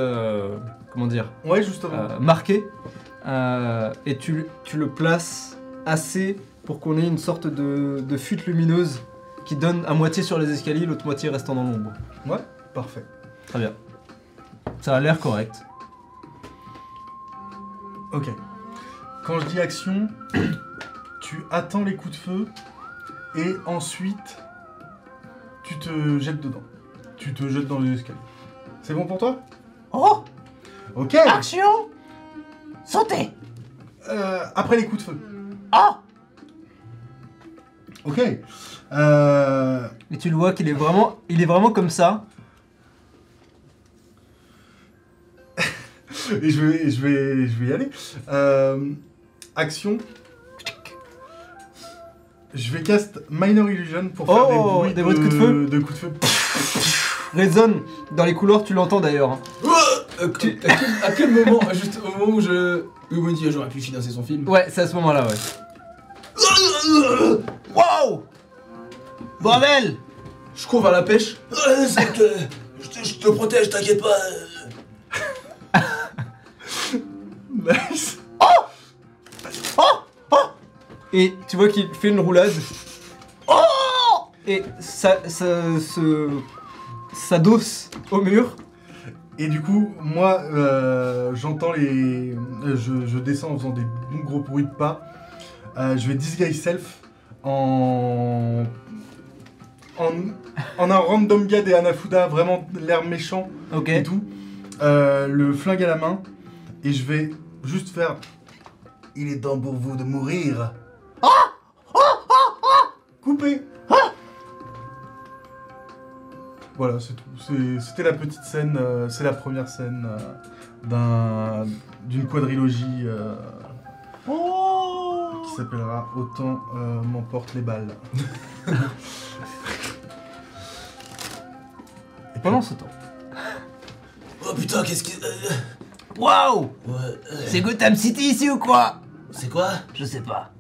S1: comment dire
S2: Ouais, justement.
S1: Marquée. Euh, et tu, tu le places assez pour qu'on ait une sorte de, de fuite lumineuse qui donne à moitié sur les escaliers, l'autre moitié restant dans l'ombre.
S2: Parfait.
S1: Très bien. Ça a l'air correct.
S2: Ok. Quand je dis action, tu attends les coups de feu et ensuite tu te jettes dedans. Tu te jettes dans les escaliers. C'est bon pour toi?
S6: Oh,
S2: Ok.
S6: action Sauter
S2: Euh, après les coups de feu.
S6: Oh
S2: Ok. Euh,
S1: Et tu le vois qu'il est vraiment, il est vraiment comme ça?
S2: et je vais, je vais, je vais y aller. Euh, action. Je vais cast Minor Illusion pour faire des
S1: Oh,
S2: bruits,
S1: des bruits de coups de feu
S2: de coups de feu.
S1: Résonne dans les couloirs, tu l'entends d'ailleurs.
S3: Euh, tu- à, quel, à quel moment Juste au moment où je. Où on me dit, j'aurais pu financer son film.
S1: Ouais, c'est à ce moment-là, ouais.
S6: Wow
S1: Bordel
S3: Je cours vers la pêche.
S4: Euh, c'est que- je, te, je te protège, t'inquiète pas. euh.
S2: Nice.
S1: Et tu vois qu'il fait une roulade. Et ça, ça se s'adosse au mur.
S2: Et du coup, moi, euh, j'entends les. euh, Je, je descends en faisant des bons gros bruits de pas. Euh, je vais disguise self en. En, en un random gars des Hanafuda, vraiment l'air méchant et tout. Euh, le flingue à la main. Et je vais juste faire. Il est temps pour vous de mourir. Coupé. Voilà, c'est tout. C'était la petite scène, euh, c'est la première scène euh, d'un d'une quadrilogie euh, qui s'appellera Autant euh, m'emportent les balles. Et
S1: Pendant ce temps.
S4: Oh putain, qu'est-ce que.
S6: Waouh
S4: ouais, euh,
S6: C'est Gotham City ici ou quoi?
S4: C'est quoi?
S6: Je sais pas.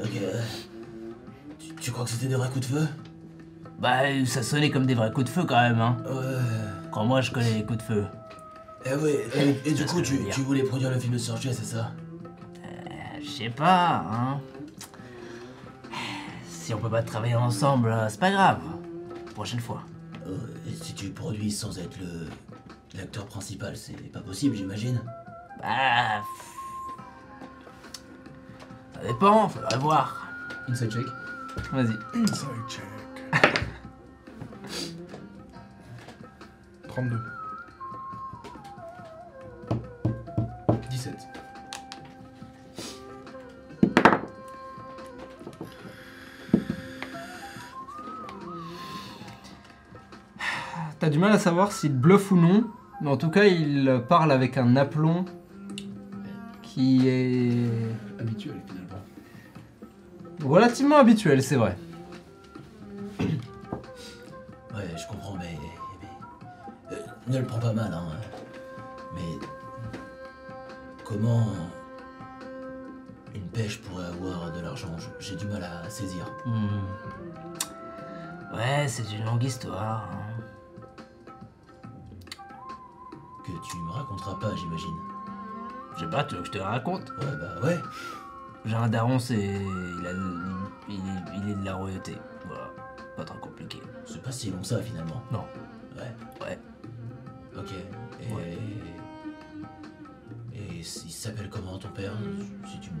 S4: Ok. euh, tu, tu crois que c'était des vrais coups de feu?
S6: Bah, ça sonnait comme des vrais coups de feu quand même, hein.
S4: Ouais.
S6: Quand moi je connais les coups de feu.
S4: Eh ouais, et, et du coup, tu, tu voulais produire le film de Serge, c'est ça?
S6: Euh, Je sais pas, hein. Si on peut pas travailler ensemble, euh, c'est pas grave. Prochaine fois.
S4: Euh, Et si tu produis sans être le l'acteur principal, c'est pas possible, j'imagine.
S6: Bah. Ça dépend, faudrait voir.
S3: Inside check.
S1: Vas-y.
S2: Inside check. 32.
S3: 17.
S1: T'as du mal à savoir s'il bluffe ou non, mais en tout cas, il parle avec un aplomb qui est
S3: Habituel finalement.
S1: relativement habituel, c'est vrai.
S4: Ne le prends pas mal, hein. Mais. Comment. Une pêche pourrait avoir de l'argent? J'ai du mal à saisir.
S6: Hmm. Ouais, c'est une longue histoire. hein.
S4: Que tu me raconteras pas, j'imagine.
S6: Je sais pas, tu veux que je te la raconte?
S4: Ouais, bah ouais.
S6: J'ai un daron, c'est. Il, a... il, est... il est de la royauté. Voilà, pas trop compliqué.
S4: C'est pas si long ça, finalement.
S6: Non.
S4: Ouais. Ok. Et.
S6: Ouais.
S4: Et il s'appelle comment ton père Si tu me.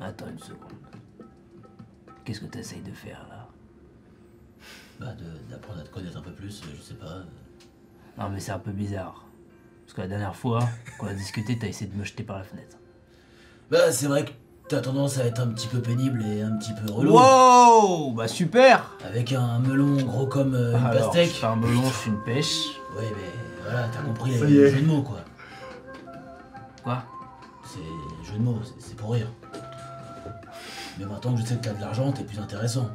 S6: Attends une seconde. Qu'est-ce que t'essayes de faire là?
S4: Bah, de- d'apprendre à te connaître un peu plus, je sais pas.
S6: Non, mais c'est un peu bizarre. Parce que la dernière fois qu'on a discuté, t'as essayé de me jeter par la fenêtre.
S4: Bah, c'est vrai que t'as tendance à être un petit peu pénible et un petit peu relou.
S1: Wow Bah super
S4: Avec un melon gros comme euh, une
S6: Alors,
S4: pastèque.
S6: je fais un melon, je fais une pêche.
S4: Ouais, mais voilà, t'as compris les
S2: y est.
S4: jeux de mots, quoi.
S6: Quoi?
S4: C'est jeu de mots, c'est- c'est pour rire. Mais maintenant que je sais que t'as de l'argent, t'es plus intéressant.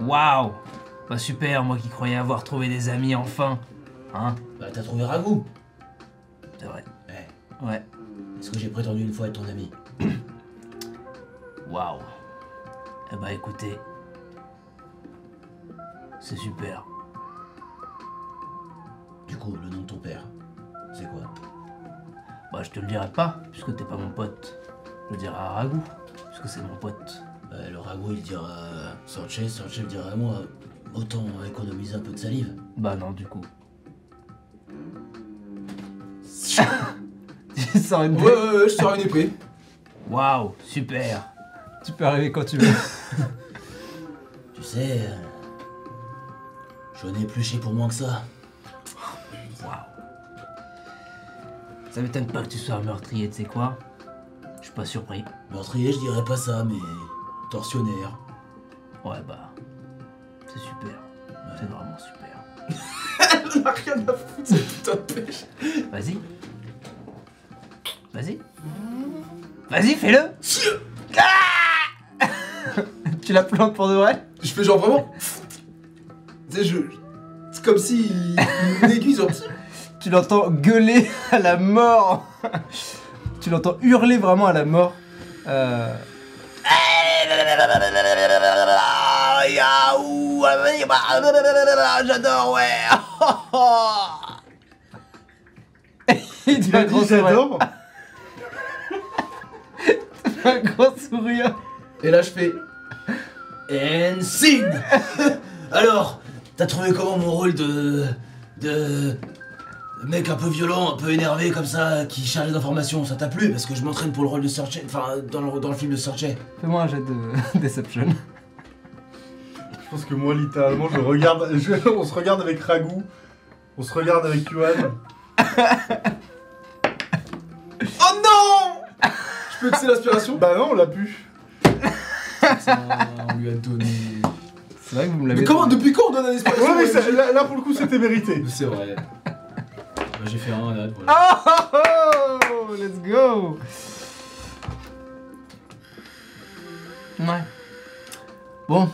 S6: Waouh Bah super, moi qui croyais avoir trouvé des amis enfin. Hein?
S4: Bah, t'as trouvé Ragout.
S6: C'est vrai.
S4: Ouais.
S6: Ouais.
S4: Est-ce que j'ai prétendu une fois être ton ami?
S6: Waouh. Eh bah écoutez. C'est super.
S4: Du coup, le nom de ton père, c'est quoi?
S6: Bah je te le dirai pas, puisque t'es pas mon pote. Je le dirai à Ragout, puisque c'est mon pote.
S4: Bah, le Ragout, il dira à Sanchez, Sanchez le dira à moi. Autant économiser un peu de salive.
S6: Bah non, du coup.
S1: Tu sors une
S3: Ouais, ouais, ouais, je sors une épée.
S6: Waouh, super.
S1: Tu peux arriver quand tu veux.
S4: Tu sais, euh, j'en ai épluché pour moins que ça.
S6: Waouh. Ça m'étonne pas que tu sois un meurtrier, tu sais quoi? Je suis pas surpris.
S4: Meurtrier, je dirais pas ça, mais tortionnaire.
S6: Ouais bah. C'est super. C'est vraiment super.
S3: On a rien à foutre, cette putain de pêche.
S6: Vas-y. Vas-y. Vas-y, fais-le
S1: tu la plantes pour de vrai
S3: Je fais genre vraiment. Tu sais, je. C'est comme si. Une aiguille, genre.
S1: Tu l'entends gueuler à la mort. tu l'entends hurler vraiment à la mort. Euh,
S6: J'adore, ouais
S1: il
S2: Il
S1: fait un
S2: dit
S1: sourire. Un gros sourire.
S3: Et là, je fais.
S4: And scene Alors, t'as trouvé comment mon rôle de. de. mec un peu violent, un peu énervé comme ça, qui charge les informations Ça t'a plu? Parce que je m'entraîne pour le rôle de Searchay, enfin, dans le, dans le film de Searchay.
S1: Fais-moi un jet de Deception.
S2: Je pense que moi, littéralement, je regarde. je- on se regarde avec Ragout. On se regarde avec Yuan.
S3: Oh non Je peux utiliser l'inspiration
S2: Bah non, on l'a pu.
S3: On lui a donné.
S1: C'est vrai que vous me l'avez
S3: Mais comment. Depuis quand on donne un inspiration
S2: Ouais, mais ça- là, là, pour le coup, c'était mérité.
S3: C'est vrai. Bah, J'ai fait un là, voilà.
S1: Oh, oh, oh, Let's go
S6: Ouais. Bon,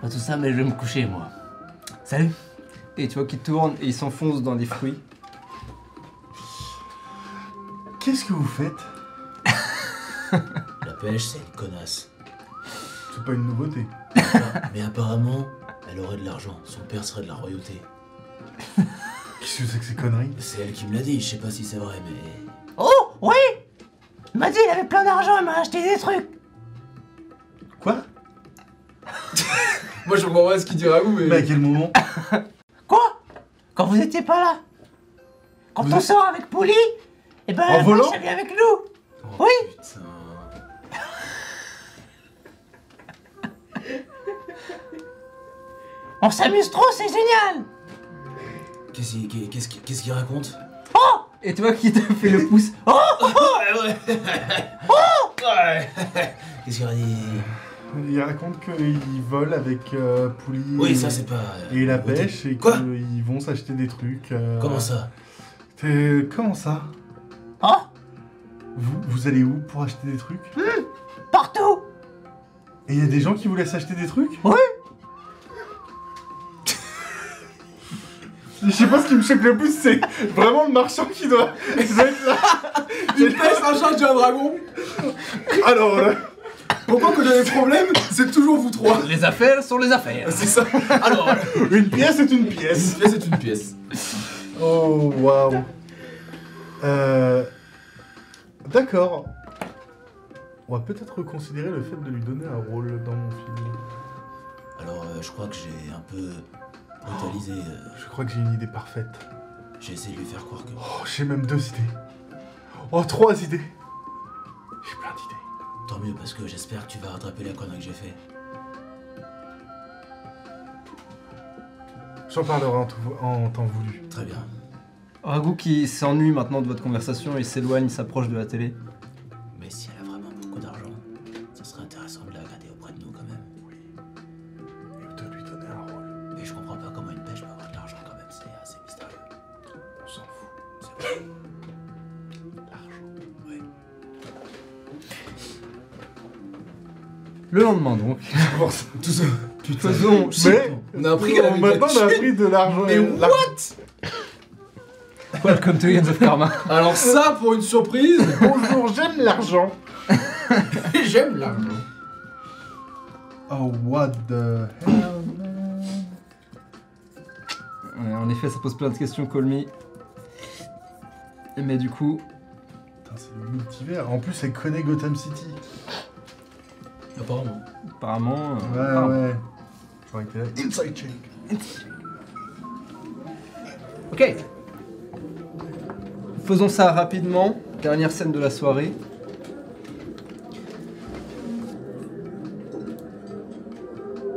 S6: pas tout ça, mais je vais me coucher, moi. Salut
S1: Et tu vois qu'il tourne et il s'enfonce dans des fruits.
S2: Qu'est-ce que vous faites?
S4: La pêche, c'est une connasse.
S2: C'est pas une nouveauté.
S4: Mais apparemment, elle aurait de l'argent. Son père serait de la royauté.
S2: Qu'est-ce que c'est que ces conneries?
S4: C'est elle qui me l'a dit, je sais pas si c'est vrai, mais.
S6: Oh, oui Il m'a dit il avait plein d'argent, il m'a acheté des trucs.
S2: Quoi?
S3: Moi, je comprends pas ce qu'il dit Ragout, mais.
S2: Mais à quel moment?
S6: Quoi? Quand vous étiez pas là? Quand
S2: Vous
S6: on
S2: êtes-
S6: sort avec Pouli, et ben
S2: En
S6: la
S2: volant?
S6: vache, elle vient avec nous.
S3: Oh,
S6: Oui.
S3: Putain.
S6: On s'amuse trop, c'est génial
S4: Qu'est-ce qu'il raconte?
S1: Et tu vois qui te fait le pouce. Oh
S4: Ouais, ouais. Ouais. Qu'est-ce qu'il a dit?
S2: Il raconte qu'ils volent avec euh, Pouli
S4: Oui,
S2: et,
S4: ça c'est pas.
S2: et la
S4: beauté.
S2: pêche et
S4: Quoi?
S2: qu'ils vont s'acheter des trucs. euh,
S4: Comment ça?
S2: Comment ça?
S6: Oh
S2: vous, vous allez où pour acheter des trucs?
S6: Partout
S2: Et il y a des gens qui vous laissent acheter des trucs?
S6: Oui.
S2: Je sais pas ce qui me choque le plus, c'est vraiment le marchand qui doit, qui doit être là.
S3: Il pèse un chat, j'ai un dragon.
S2: Alors là,
S3: Pourquoi que j'ai des problèmes, c'est toujours vous trois.
S1: Les affaires sont les affaires.
S3: C'est ça. Alors,
S2: une pièce est une
S3: une
S2: pièce.
S3: pièce est une pièce.
S2: Oh waouh. Euh, D'accord. On va peut-être reconsidérer le fait de lui donner un rôle dans mon film.
S4: Alors, euh, je crois que j'ai un peu euh,
S2: Je crois que j'ai une idée parfaite.
S4: j'ai essayé de lui faire croire que.
S2: Oh, j'ai même deux idées. Oh, trois idées. J'ai plein d'idées.
S4: Tant mieux, parce que j'espère que tu vas rattraper la connerie que j'ai fait.
S2: J'en parlerai en, tout- en temps voulu.
S4: Très bien.
S1: Ragout qui s'ennuie maintenant de votre conversation et s'éloigne, s'approche de la télé. Le lendemain donc.
S3: Tout ça. Putain.
S1: Faisons.
S2: Mais
S3: On a appris qu'elle avait
S2: maintenant on a
S3: tué.
S2: appris de l'argent.
S3: Mais
S2: et- l'argent.
S1: Welcome to Hands of Karma?
S3: Alors ça, pour une surprise,
S2: Bonjour, j'aime l'argent.
S3: j'aime l'argent.
S2: Oh, what the hell,
S1: Ouais, en effet, ça pose plein de questions, Colmy. Mais du coup,
S2: Putain, c'est le multivers. En plus, elle connaît Gotham City.
S4: Apparemment.
S1: apparemment. euh,
S2: Ouais,
S1: apparemment.
S2: ouais. J'aurais été là. Inside check.
S1: Ok. Faisons ça rapidement. Dernière scène de la soirée.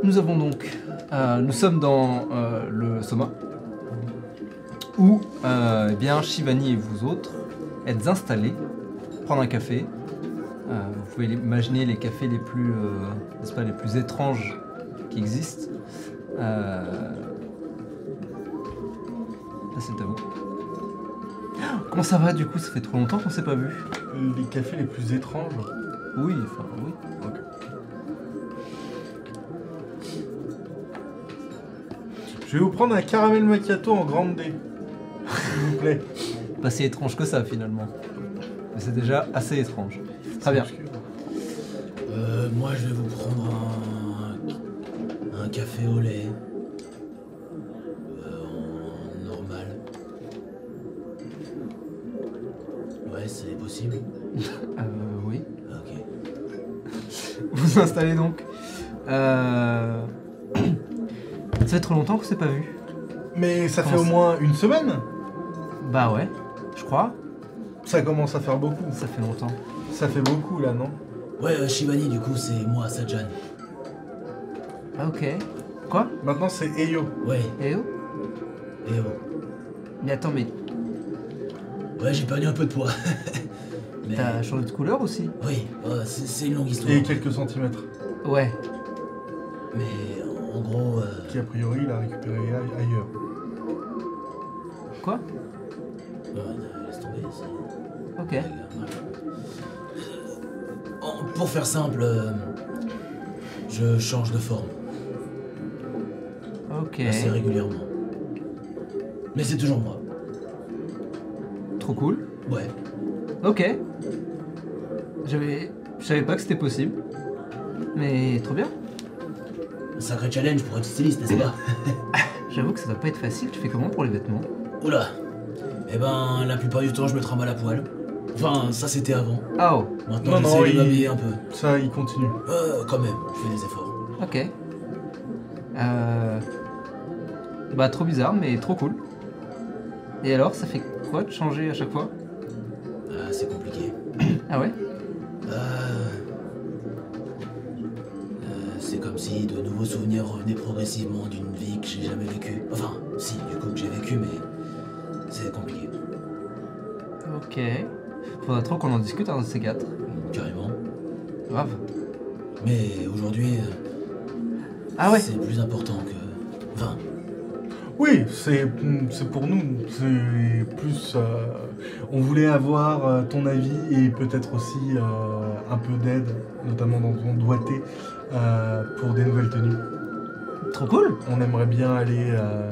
S1: Nous avons donc, euh, nous sommes dans euh, le Soma, où euh, eh bien Shivani et vous autres êtes installés, prendre un café. Euh, vous pouvez imaginer les cafés les plus, euh, n'est-ce pas, les plus étranges qui existent. Euh, Là, c'est à vous. Comment ça va du coup? Ça fait trop longtemps qu'on s'est pas vu.
S2: Les cafés les plus étranges.
S1: Oui, enfin oui.
S2: Je vais vous prendre un caramel macchiato en grande D. S'il vous plaît.
S1: Pas si étrange que ça finalement. Mais c'est déjà assez étrange. Très bien.
S4: Euh, moi je vais vous prendre un. un café au lait. Euh, en normal. Ouais, c'est possible.
S1: Euh, oui.
S4: Ok.
S1: Vous vous installez donc. Euh... Ça fait trop longtemps qu'on s'est pas vu.
S2: Mais ça fait au
S1: ça
S2: moins une semaine.
S1: Bah ouais, je crois.
S2: Ça commence à faire beaucoup.
S1: Ça fait longtemps.
S2: Ça fait beaucoup là, non?
S4: Ouais, euh, Shivani, du coup, c'est moi, Sajan.
S1: Ah ok. Quoi?
S2: Maintenant c'est Eyo.
S4: Ouais, et oh.
S1: Mais attends, mais
S4: Ouais, j'ai perdu un peu de poids. Mais.
S1: t'as changé de couleur aussi?
S4: Oui, euh, c'est c'est une longue histoire.
S2: Et quelques centimètres.
S1: Ouais.
S4: Mais en gros. euh,
S2: Qui a priori il a récupéré a- ailleurs.
S1: Quoi?
S4: Ouais, laisse tomber, c'est.
S1: Ok.
S4: Pour faire simple, euh, je change de forme
S1: Ok.
S4: assez régulièrement. Mais c'est toujours moi.
S1: Trop cool.
S4: Ouais.
S1: Ok. J'avais... Je savais pas que c'était possible. Mais trop bien.
S4: Un sacré challenge pour être styliste, n'est-ce pas?
S1: J'avoue que ça doit pas être facile. Tu fais comment pour les vêtements?
S4: Oula. Eh ben, la plupart du temps, je me trimballe à poil. Enfin, ça c'était avant.
S1: Ah oh.
S4: Maintenant,
S2: Non, non,
S4: de
S2: il-
S4: m'habiller un peu.
S2: Ça, il continue.
S4: Euh, quand même, je fais des efforts.
S1: Ok. Euh... Bah trop bizarre, mais trop cool. Et alors, ça fait quoi de changer à chaque fois?
S4: Ah, c'est compliqué.
S1: Ah ouais?
S4: Euh, euh, c'est comme si si de nouveaux souvenirs revenaient progressivement d'une vie que j'ai jamais vécue. Enfin, si, du coup que j'ai vécu, mais c'est compliqué.
S1: Ok. Faudrait trop qu'on en discute un de ces quatre.
S4: Carrément.
S1: Grave.
S4: Mais aujourd'hui, euh,
S1: Ah ouais.
S4: c'est plus important que. Enfin,
S2: Oui, c'est c'est pour nous. C'est plus. euh, on voulait avoir euh, ton avis et peut-être aussi euh, un peu d'aide, notamment dans ton doigté, euh, pour des nouvelles tenues.
S1: Trop cool.
S2: On aimerait bien aller euh,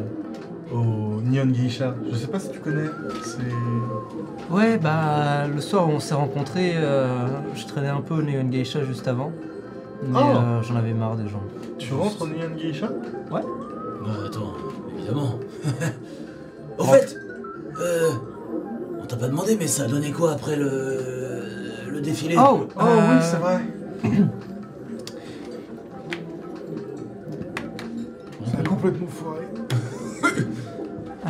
S2: au Neon Geisha. Je sais pas si tu connais. C'est.
S1: Ouais, bah le soir où on s'est rencontrés, euh, je traînais un peu au Neon Geisha juste avant. Mais
S2: Oh.
S1: euh, j'en avais marre des gens.
S2: Tu rentres au Neon Geisha
S4: bah attends, évidemment. Au fait, euh, on t'a pas demandé, mais ça a donné quoi après le. le défilé?
S1: Oh,
S2: Oh
S1: euh,
S2: oui, c'est vrai. Ça a complètement foiré.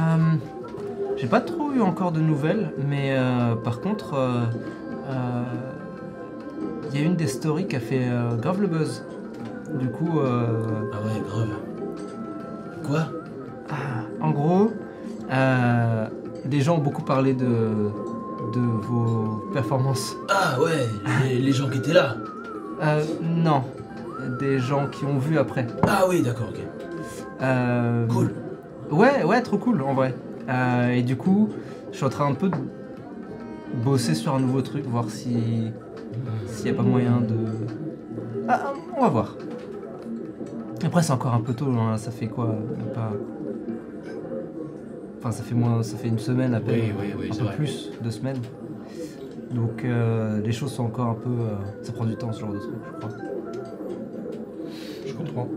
S1: Euh, J'ai pas trop eu encore de nouvelles, mais euh, par contre, euh, euh, il y a une des stories qui a fait grave le buzz. Du coup, euh,
S4: Ah ouais, grave. Quoi?
S1: Ah, en gros, euh, des gens ont beaucoup parlé de, de vos performances.
S4: Ah ouais, les, les gens qui étaient là.
S1: Euh, non, des gens qui ont vu après.
S4: Ah oui, d'accord, ok.
S1: Euh,
S4: Cool.
S1: Ouais, ouais, trop cool en vrai. Euh, et du coup, je suis en train un peu de bosser sur un nouveau truc, voir si s'il n'y a pas moyen de. Ah, on va voir. Après, c'est encore un peu tôt, hein, ça fait quoi pas... Enfin, ça fait moins, ça fait une semaine à peine,
S4: Oui, oui, oui,
S1: un peu
S4: vrai.
S1: plus, deux semaines. Donc, euh, les choses sont encore un peu. euh, ça prend du temps, ce genre de truc, je crois.
S2: Je comprends.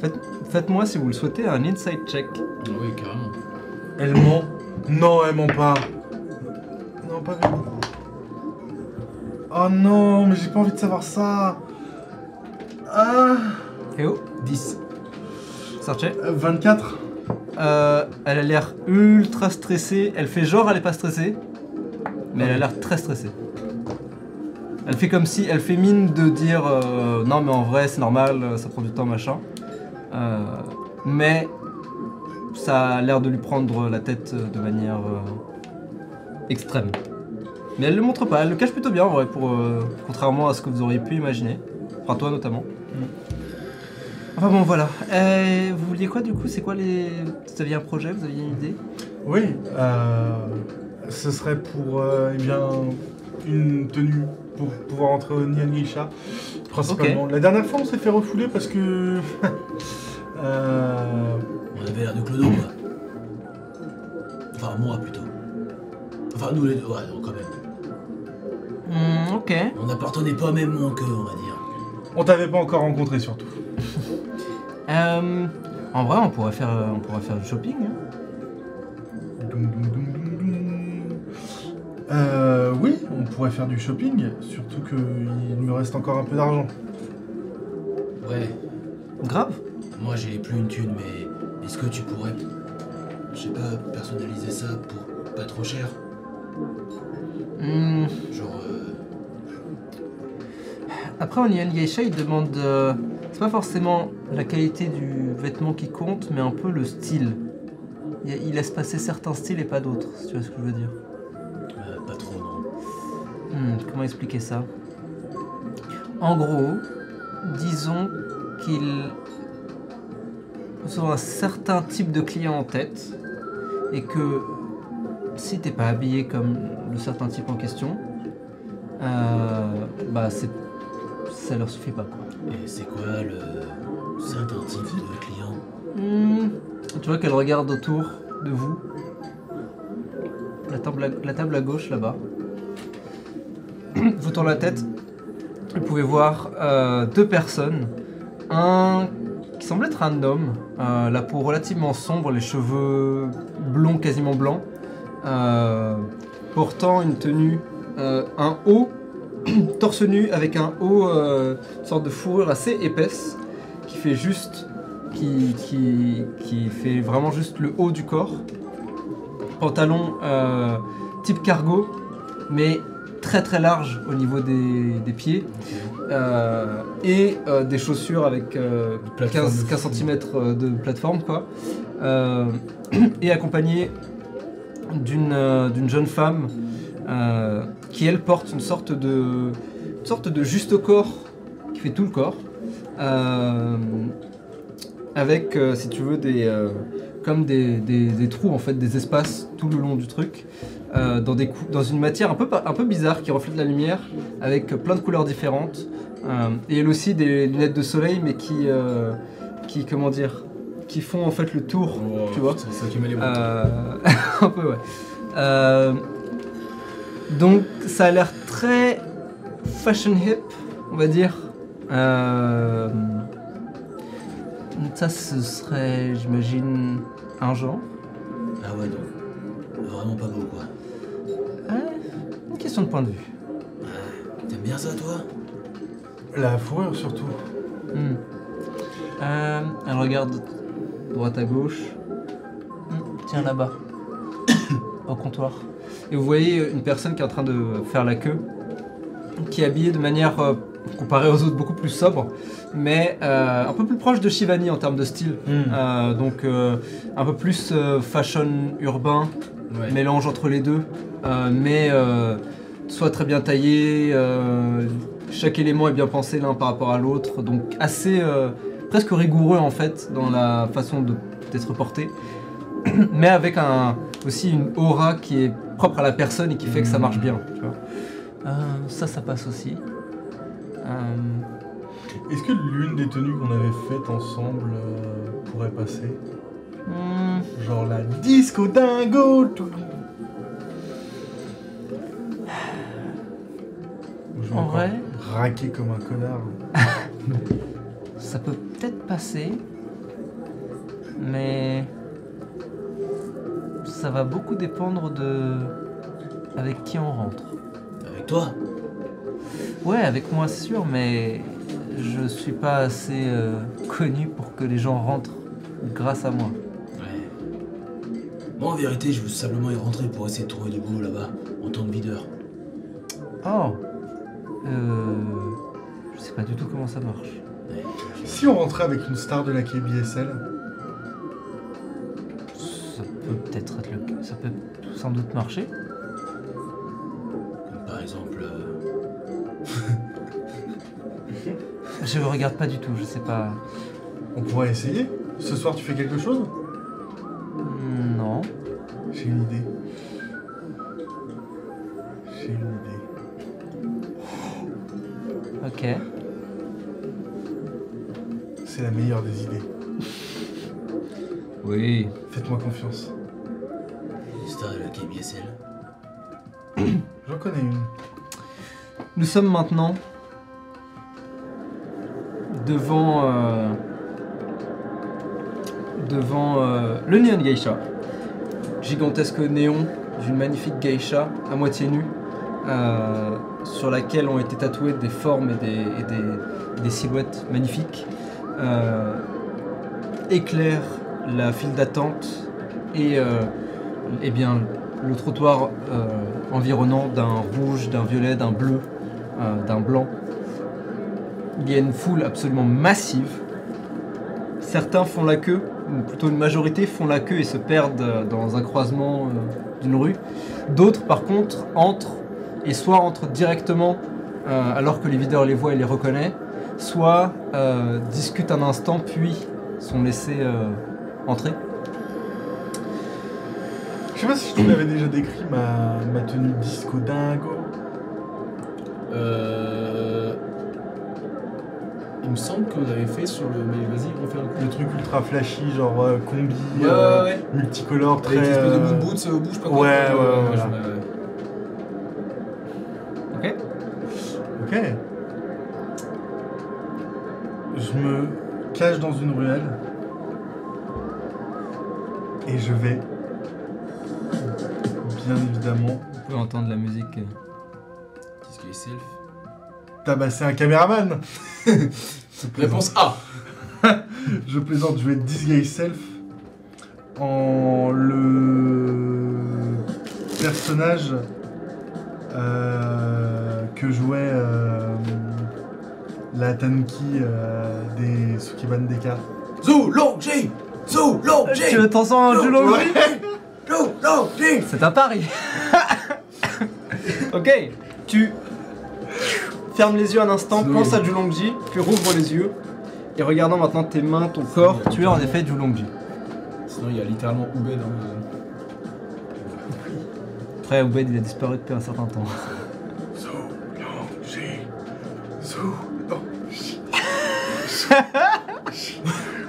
S1: Faites- Faites-moi, si vous le souhaitez, un inside check.
S3: Ah oui, carrément.
S2: Elle ment. Non, elle ment pas. Non, pas du tout. Oh non, mais j'ai pas envie de savoir ça. Ah,
S1: Et oh,
S3: 10.
S1: Sarche
S2: euh, 24.
S1: Euh, elle a l'air ultra stressée. Elle fait genre elle est pas stressée, mais elle a l'air très stressée. Elle fait comme si, elle fait mine de dire euh, non mais en vrai c'est normal, euh, ça prend du temps machin. Euh, mais ça a l'air de lui prendre la tête euh, de manière euh, extrême. Mais elle le montre pas, elle le cache plutôt bien en vrai, pour, euh, contrairement à ce que vous auriez pu imaginer. Enfin toi notamment. Enfin bon voilà. Euh, vous vouliez quoi du coup? C'est quoi les... Vous aviez un projet Vous aviez une idée?
S2: Oui, euh, ce serait pour euh, eh bien, une tenue pour pouvoir entrer au Nyan Geisha. Principalement. La dernière fois, on s'est fait refouler parce que. euh,
S4: On avait l'air de clodo, quoi. Enfin, moi plutôt. Enfin, nous les deux, ouais, non, quand même.
S1: Hmm, Ok.
S4: On n'appartenait pas au même monde qu'eux, on va dire.
S2: on t'avait pas encore rencontré surtout.
S1: Euh, en vrai, on pourrait faire, on pourrait faire du shopping. hein.
S2: Euh, oui, on pourrait faire du shopping, surtout qu'il me reste encore un peu d'argent.
S4: Ouais,
S1: Grave.
S4: moi j'ai plus une thune, mais est-ce que tu pourrais, je sais pas, personnaliser ça pour pas trop cher?
S1: Hmm,
S4: Genre, euh,
S1: Après, en Nyan Geisha, il demande. euh, c'est pas forcément la qualité du vêtement qui compte, mais un peu le style. Il, il laisse passer certains styles et pas d'autres, si tu vois ce que je veux dire. Hmm, comment expliquer ça? En gros, disons qu'il ont un certain type de client en tête et que si t'es pas habillé comme le certain type en question, euh, bah c'est ça leur suffit pas quoi.
S4: Et c'est quoi le certain type de client?
S1: Hmm, tu vois qu'elle regarde autour de vous. La table à, la table à gauche là-bas. vous la tête. Vous pouvez voir euh, deux personnes. Un qui semble être un homme, euh, la peau relativement sombre, les cheveux blonds, quasiment blancs, euh, portant une tenue, un haut, torse nu avec un haut, une sorte de fourrure assez épaisse, qui fait juste qui, fait vraiment juste le haut du corps. Pantalon type cargo, mais très très large au niveau des, des pieds. euh, et euh, des chaussures avec euh,
S3: plateforme
S1: 15,
S3: de
S1: 15
S3: fou.
S1: cm de plateforme quoi. Euh, et accompagné d'une euh, jeune femme euh, qui elle porte une sorte de une sorte de juste corps qui fait tout le corps euh, avec euh, si tu veux des euh, comme des, des- des trous en fait des espaces tout le long du truc euh, dans des cou- dans une matière un peu pa- un peu bizarre qui reflète la lumière avec plein de couleurs différentes Euh, et elle aussi des lunettes de soleil mais qui euh, qui comment dire qui font en fait le tour
S3: Oh,
S1: tu vois
S3: C'est ça qui m'a les bras.
S1: euh, un peu, ouais. Euh, donc, ça a l'air très fashion hip, on va dire. Euh, ça, ce serait, j'imagine, un genre.
S4: Ah ouais, donc. Vraiment pas beau, quoi.
S1: Ouais, une question de point de vue.
S4: T'aimes bien ça, toi?
S2: La fourrure surtout.
S1: Hmm. Euh, elle regarde droite à gauche. Hmm, Tiens là-bas, au comptoir. Et vous voyez une personne qui est en train de faire la queue, qui est habillée de manière, euh, comparée aux autres, beaucoup plus sobre, mais euh, un peu plus proche de Shivani en termes de style. Euh, donc un peu plus fashion urbain,
S3: Ouais.
S1: mélange entre les deux, euh, mais euh, soit très bien taillé, euh, chaque élément est bien pensé l'un par rapport à l'autre, donc assez euh, presque rigoureux en fait dans la façon de- d'être porté, mais avec un, aussi une aura qui est propre à la personne et qui fait que ça marche bien. tu vois. Euh, ça, ça passe aussi. Euh,
S2: Est-ce que l'une des tenues qu'on avait faites ensemble euh, pourrait passer? Genre la disco dingo tout. Ou je vais
S1: En vrai
S2: Raquer comme un connard.
S1: Ça peut peut-être passer, mais ça va beaucoup dépendre de avec qui on rentre.
S4: Avec toi?
S1: Ouais, avec moi c'est sûr, mais je suis pas assez euh, connu pour que les gens rentrent grâce à moi.
S4: Moi, en vérité, je veux simplement y rentrer pour essayer de trouver du boulot là-bas, en tant que videur.
S1: Oh, euh, je sais pas du tout comment ça marche.
S4: Ouais.
S2: Si on rentrait avec une star de la KBSL,
S1: Ça peut peut-être être le cas, ça peut sans doute marcher.
S4: Comme par exemple. euh,
S1: Je regarde pas du tout, je sais pas.
S2: on pourrait essayer. Ce soir, tu fais quelque chose? Confiance.
S4: star de la KBSL.
S2: J'en connais une.
S1: Nous sommes maintenant devant euh, devant euh, le Neon Geisha. Gigantesque néon d'une magnifique geisha à moitié nue euh, sur laquelle ont été tatouées des formes et des, et des- des silhouettes magnifiques. Euh, éclaire la file d'attente et euh, eh bien, le trottoir euh, environnant d'un rouge, d'un violet, d'un bleu, euh, d'un blanc. Il y a une foule absolument massive. Certains font la queue, ou plutôt une majorité font la queue et se perdent dans un croisement d'une rue. D'autres, par contre, entrent et soit entrent directement alors que les videurs les voient et les reconnaissent, soit discutent un instant puis sont laissés entrer.
S2: Je sais pas si je te l'avais déjà décrit ma, ma tenue disco dingo.
S3: Euh... Il me semble qu'on avait fait sur le. Mais vas-y, refais un coup.
S2: Le truc ultra flashy, genre euh, combi,
S3: Ouais,
S2: euh,
S3: ouais, ouais.
S2: multicolore, très.
S3: Avec une espèce de
S2: euh,
S3: moon boots au bout, je sais pas
S2: ouais,
S3: quoi.
S2: ouais, ouais, voilà.
S1: Ok
S2: Ok. Je me cache dans une ruelle. Et je vais. Bien évidemment.
S1: Vous pouvez entendre la musique. euh.
S3: Qu'est-ce qu'il est self?
S2: Tabasser un caméraman.
S3: Réponse A
S2: Je plaisante, je vais disguise self en le personnage euh, que jouait euh, la Tanuki euh, des Sukeban Deka.
S4: Zulongji Zulongji
S1: Tu t'en sens un C'est un pari. ok, tu fermes les yeux un instant, pense à Julongji, puis rouvre les yeux. Et regardant maintenant tes mains, ton corps, tu es en effet Julongji.
S3: Sinon, il y a littéralement Ubed. Hein.
S1: Après, Oubed il a disparu depuis un certain temps.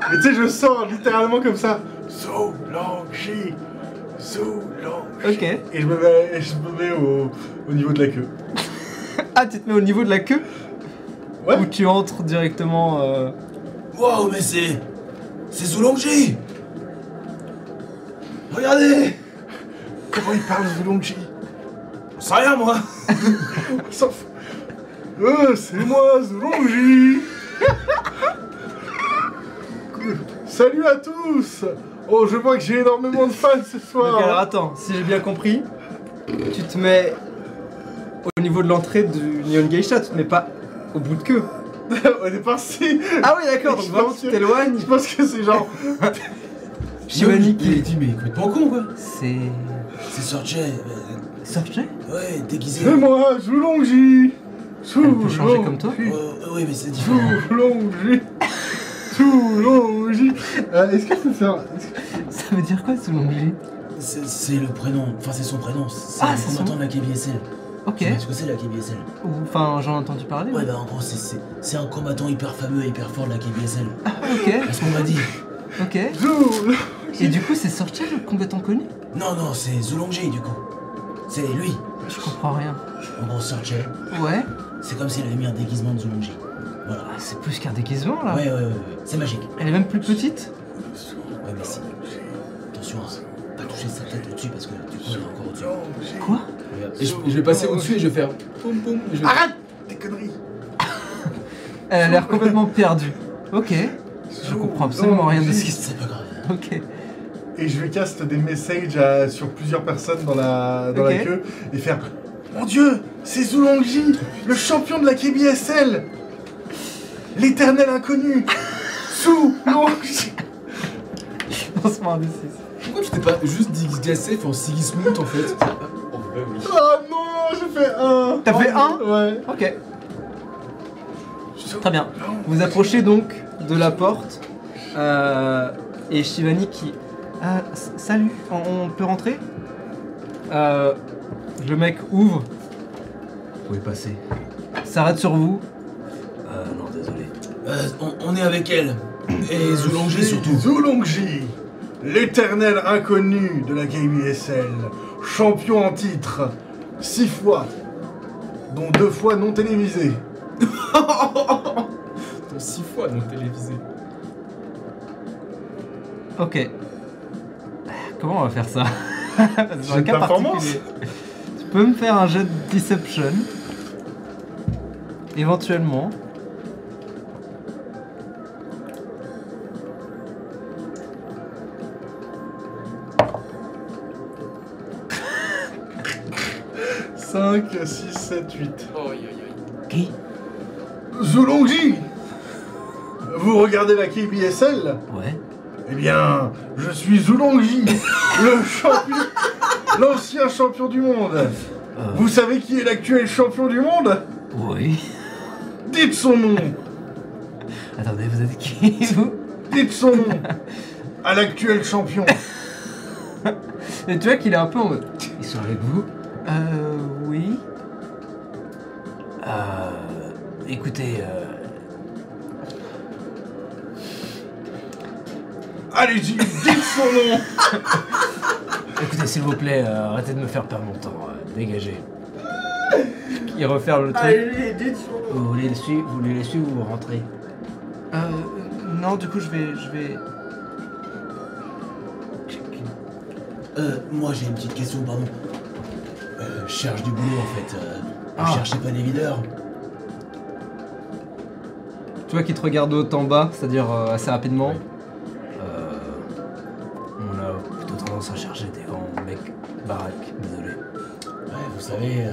S2: Mais tu sais, je sors littéralement comme ça.
S1: Ok.
S2: Et je me mets, et je me mets au, au niveau de la queue.
S1: Ah, tu te mets au niveau de la queue
S2: Ouais.
S1: Ou tu entres directement. euh,
S4: Waouh, mais c'est. C'est Zulongji Regardez
S2: Comment il parle Zulongji
S4: On sait rien, moi
S2: Sauf. Euh, c'est moi, Zulongji Salut à tous Oh, je vois que j'ai énormément de fans ce soir
S1: alors attends, si j'ai bien compris, tu te mets au niveau de l'entrée du Nihon Geisha, tu te mets pas au bout de queue.
S2: Au départ, si
S1: Ah oui, d'accord, donc
S2: Je
S1: vraiment tu t'éloignes.
S2: Je pense que c'est genre...
S1: Shivani
S3: Il
S1: qui.
S3: dit, mais complètement con quoi.
S1: C'est.
S4: C'est Sorche,
S1: Sorche
S4: ouais, déguisé.
S2: C'est moi, Zulongji
S1: Elle peut changer comme toi
S4: Euh, oui, mais c'est différent.
S2: Zulongji Zulongji Euh, Est-ce que je peux faire... est-ce que-
S1: Ça veut dire quoi Longji
S4: C'est le prénom, enfin c'est son prénom, c'est
S1: Ah,
S4: combattant de la KBSL.
S1: Ok.
S4: Tu vois ce que c'est la KBSL
S1: Enfin, j'en ai entendu parler.
S4: Ouais,
S1: mais-
S4: bah en gros, c'est- un combattant hyper fameux et hyper fort de la KBSL.
S1: Ok,
S4: C'est ce qu'on m'a dit.
S1: ok.
S2: Zulongji
S1: Et du coup, c'est Sorche le combattant connu
S4: Non, non, c'est Zulongji du coup. C'est lui.
S1: Je comprends rien.
S4: En gros, Sorche,
S1: Ouais.
S4: c'est comme s'il avait mis un déguisement de Zulongji. Voilà.
S1: Ah, c'est plus qu'un déguisement là.
S4: Ouais, ouais, ouais, ouais. c'est magique.
S1: Elle est même plus petite
S4: Ouais, mais si. Attention, à pas toucher sa tête au-dessus parce que du coup, il est encore au-dessus.
S1: Quoi?
S3: Et je, je vais passer au-dessus et je vais faire. Poum poum. et je vais-
S2: Arrête tes conneries
S1: Elle a l'air complètement perdue. Ok. Je comprends absolument rien de ce qui se
S4: C'est pas grave.
S1: Ok.
S2: Et je vais cast des messages à- sur plusieurs personnes dans la, dans
S1: Ok.
S2: la queue et faire Mon dieu, c'est Zulongji, le champion de la KBSL L'éternel inconnu Zulongji
S1: Lancement un D6.
S3: Pourquoi tu t'es pas juste disgacé en Sigismund en fait?
S2: Oh non, j'ai fait un
S1: T'as fait un?
S2: Ouais.
S1: Ok. Très bien. Vous approchez donc de la porte. euh, et Shivani qui. Ah, s- salut, on, on peut rentrer? Euh, Le mec ouvre,
S5: Vous pouvez passer.
S1: s'arrête sur vous.
S5: Euh, non,
S4: on, on est avec elle. Et Zulongji surtout.
S2: Zulongji, l'éternel inconnu de la KBSL, champion en titre, six fois, dont deux fois non télévisé.
S3: Ton six fois le télévisé.
S1: Ok. Comment on va faire ça?
S2: De performance.
S1: Tu peux me faire un jet de Deception Éventuellement.
S2: Cinq, six, sept, huit.
S5: Qui?
S2: Zulongji Vous regardez la KBSL
S5: Ouais.
S2: Eh bien, je suis Zulongji, le champion, l'ancien champion du monde.
S5: Euh,
S2: Vous savez qui est l'actuel champion du monde?
S5: Oui.
S2: Dites son nom
S5: Attendez, vous êtes qui vous?
S2: Dites son nom à l'actuel champion.
S1: Et tu vois qu'il est un peu en mode.
S5: Ils sont avec vous
S1: Euh. Oui.
S5: Euh. Écoutez, euh.
S2: Allez-y, dites son nom
S5: Écoutez, s'il vous plaît, euh, arrêtez de me faire perdre mon temps. euh, dégagez.
S1: Il referme le truc.
S2: Allez, dites son nom
S5: Vous voulez le suivre Vous voulez le suivre ou vous rentrez
S1: Euh. Non, du coup, je vais. Je vais.
S4: Euh, moi j'ai une petite question, pardon. Euh, cherche du boulot en fait. Euh,
S1: Ah.
S4: Cherchez pas des videurs
S1: Tu vois qu'il te regarde de haut en bas, c'est-à-dire euh, assez rapidement.
S5: Euh. On a plutôt tendance à chercher des grands mecs baraques. Désolé.
S4: Ouais, vous savez,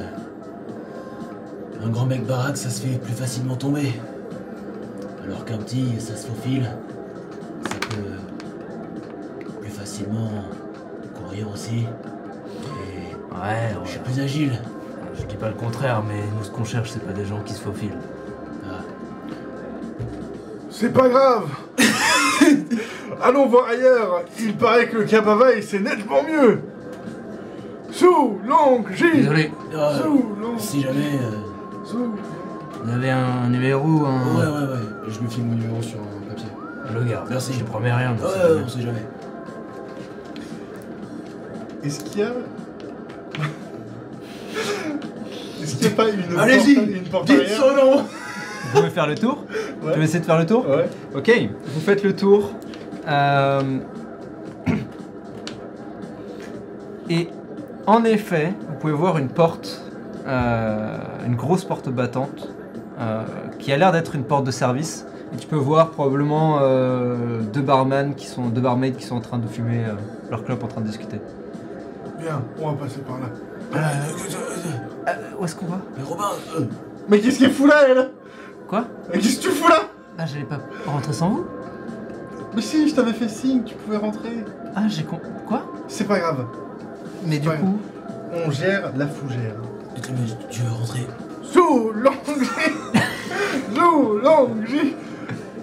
S4: un grand mec baraque, ça se fait plus facilement tomber. Alors qu'un petit, ça se faufile. Ça peut plus facilement courir aussi. Plus agile.
S5: Je dis pas le contraire, mais nous, ce qu'on cherche, c'est pas des gens qui se faufilent.
S4: Ah,
S2: C'est pas grave. Allons voir ailleurs. Il paraît que le Cabavaï c'est nettement mieux. Sous longue J.
S5: Désolé,
S4: euh,
S2: Sous longue.
S4: si jamais. euh,
S2: Sous.
S5: vous avez un numéro, un...
S4: Ouais, ouais, ouais.
S3: Je me file mon numéro sur un papier.
S5: Le garde.
S4: Merci.
S5: Je te promets rien. mais
S4: Ouais, on sait jamais.
S2: Est-ce qu'il y a. Est-ce qu'il n'y a pas une
S3: Allez-y,
S2: porte, une porte
S3: Dites son nom
S1: Vous pouvez faire le tour
S2: Ouais.
S1: Tu veux essayer de faire le tour
S2: Ouais.
S1: Ok, vous faites le tour. Euh, Et en effet, vous pouvez voir une porte, euh, une grosse porte battante, euh, qui a l'air d'être une porte de service. Et tu peux voir probablement euh, deux barman qui sont deux barmaids qui sont en train de fumer euh, leur clope en train de discuter.
S2: Bien, on va passer par là.
S1: Euh, où est-ce qu'on va
S4: Mais Robin, euh,
S2: Mais qu'est-ce qu'elle fout là, elle
S1: Quoi
S2: Mais qu'est-ce que tu fous là
S1: Ah, j'allais pas rentrer sans vous
S2: Mais si, je t'avais fait signe, tu pouvais rentrer.
S1: Ah, j'ai con... Quoi
S2: C'est pas grave.
S1: Mais du
S2: Ouais.
S1: coup...
S2: On gère la fougère.
S4: mais tu veux rentrer
S2: Sous longue J. Sous longue J.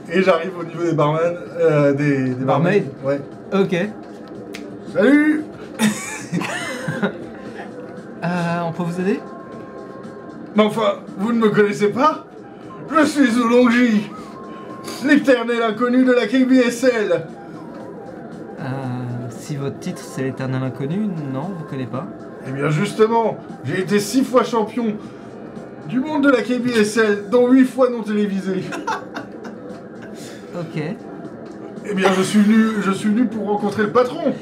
S2: Et j'arrive au niveau des barman, euh, des, des
S1: Barmaids
S2: Ouais.
S1: Ok.
S2: Salut
S1: Euh, on peut vous aider?
S2: Mais enfin, vous ne me connaissez pas Je suis Zoulongji, l'éternel inconnu de la KBSL.
S1: Euh, si votre titre c'est l'éternel inconnu, non, vous connaissez pas.
S2: Eh bien justement, j'ai été six fois champion du monde de la KBSL, dont huit fois non télévisé.
S1: Ok.
S2: Eh bien je suis venu, je suis venu pour rencontrer le patron.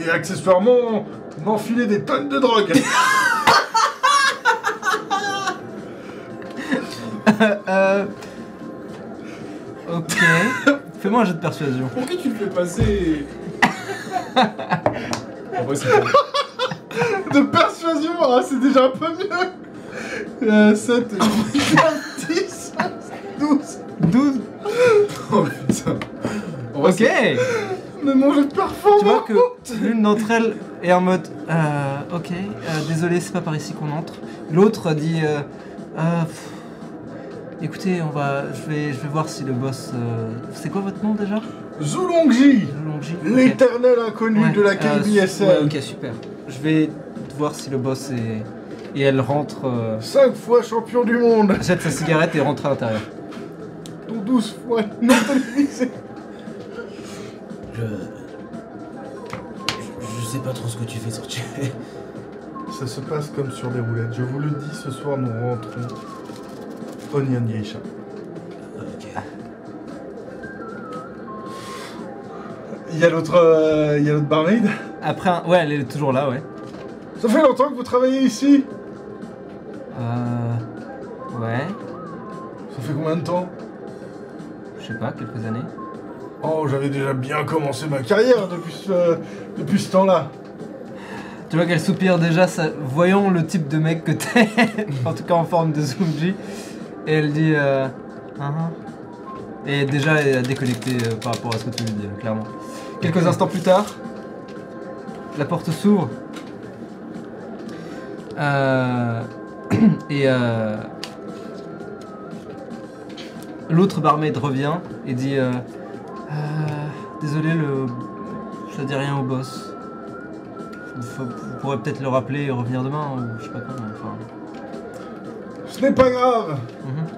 S2: Et accessoirement, m'enfiler des tonnes de drogue.
S1: euh... Ok. Fais-moi un jeu de persuasion.
S3: Pourquoi tu le fais passer En vrai, c'est pas.
S2: De persuasion, ah, c'est déjà un peu mieux. Euh, 7, 10, 12.
S1: 12
S3: Oh putain. En vrai,
S1: Ok
S3: c'est-
S2: Mais mon jeu de performance
S1: Tu vois que l'une d'entre elles est en mode euh, Ok, euh, désolé, c'est pas par ici qu'on entre. L'autre dit euh, Euh, pff, Écoutez, on va, je vais, je vais voir si le boss. euh, C'est quoi votre nom déjà?
S2: Zoulongji,
S1: Longji Ok.
S2: l'éternel inconnu
S1: Ouais,
S2: de la
S1: euh,
S2: KBSL.
S1: ouais, ok, super. Je vais voir si le boss est. Et elle rentre. Euh,
S2: 5 fois champion du monde,
S1: jette sa cigarette et rentre à l'intérieur.
S2: dont 12 fois non télévisé.
S4: Je... je. Je sais pas trop ce que tu fais sur
S2: Ça se passe comme sur des roulettes. Je vous le dis, ce soir nous rentrons Onion Geisha.
S4: Ok.
S2: Il y a l'autre euh, il y a l'autre barmaid?
S1: Après, un- ouais, elle est toujours là, ouais.
S2: Ça fait longtemps que vous travaillez ici?
S1: Euh. Ouais,
S2: Ça fait combien de temps?
S1: Je sais pas, quelques années.
S2: Oh, j'avais déjà bien commencé ma carrière depuis ce, depuis ce temps-là.
S1: Tu vois qu'elle soupire déjà, ça, voyons le type de mec que t'es, en tout cas en forme de Zumji. Et elle dit euh, ah. Et déjà elle a déconnecté euh, par rapport à ce que tu lui dis, clairement. Quelques instants plus tard, la porte s'ouvre. Euh, et euh, l'autre barmaid revient et dit euh, Désolé, le... ça dit rien au boss. Vous pourrez peut-être le rappeler et revenir demain, ou je sais pas comment. Enfin.
S2: Ce n'est pas grave.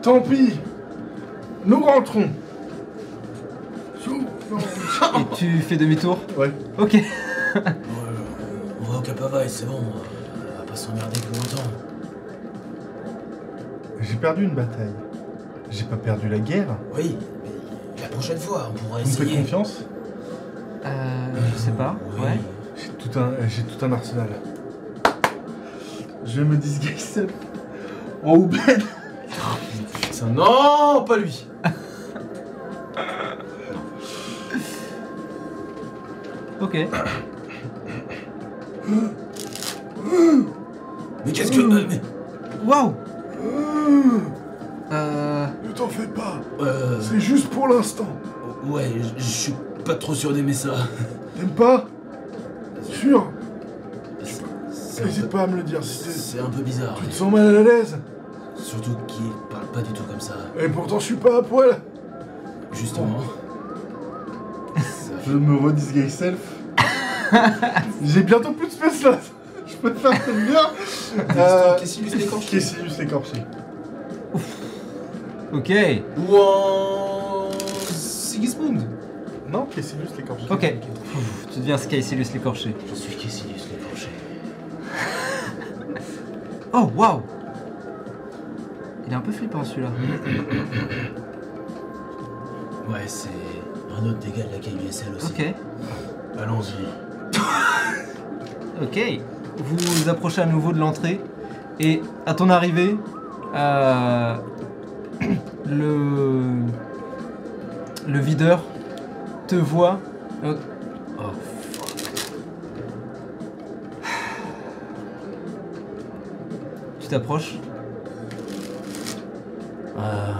S2: Tant pis. Nous rentrons.
S1: Et tu fais demi-tour
S2: Ouais.
S1: Ok.
S4: Ouais, on va au Capavaï, c'est bon. On va pas s'emmerder plus longtemps.
S2: J'ai perdu une bataille. J'ai pas perdu la guerre.
S4: Oui, mais la prochaine fois, on pourra
S2: Vous me faites
S4: essayer.
S2: confiance
S1: Euh, je sais pas.
S4: Oui.
S1: Ouais.
S2: J'ai tout un, j'ai tout un arsenal. Je vais me disguiser en Oubed.
S3: Putain, non, pas lui.
S1: Ok.
S4: Mais qu'est-ce que. euh,
S1: Waouh Euh.
S2: Ne t'en fais pas.
S4: euh,
S2: C'est juste pour l'instant.
S4: Ouais, je- suis pas trop sûr d'aimer ça.
S2: T'aimes pas Sûr N'hésite
S4: peu-
S2: pas à me le dire si
S4: c'est un peu bizarre.
S2: tu te sens mal à l'aise.
S4: Surtout qu'il parle pas du tout comme ça.
S2: Et pourtant, je suis pas à poil.
S4: Justement. Ça
S2: Je me redisguise self. J'ai bientôt plus de space là. Je peux te faire très bien. Euh.
S3: Cassius
S2: écorché.
S1: Ok,
S3: Ou en. Sigismund.
S2: Non, Cassius l'écorché.
S1: ok. Tu deviens Skycilus l'écorché.
S4: Je suis Cassilius l'écorché.
S1: Oh, waouh Il est un peu flippant celui-là.
S4: Ouais, c'est un autre dégât de la KUSL aussi.
S1: Ok,
S4: Allons-y.
S1: ok. Vous vous approchez à nouveau de l'entrée et à ton arrivée, euh, le le videur te voit. Oh, oh, fuck. Tu t'approches.
S6: Euh...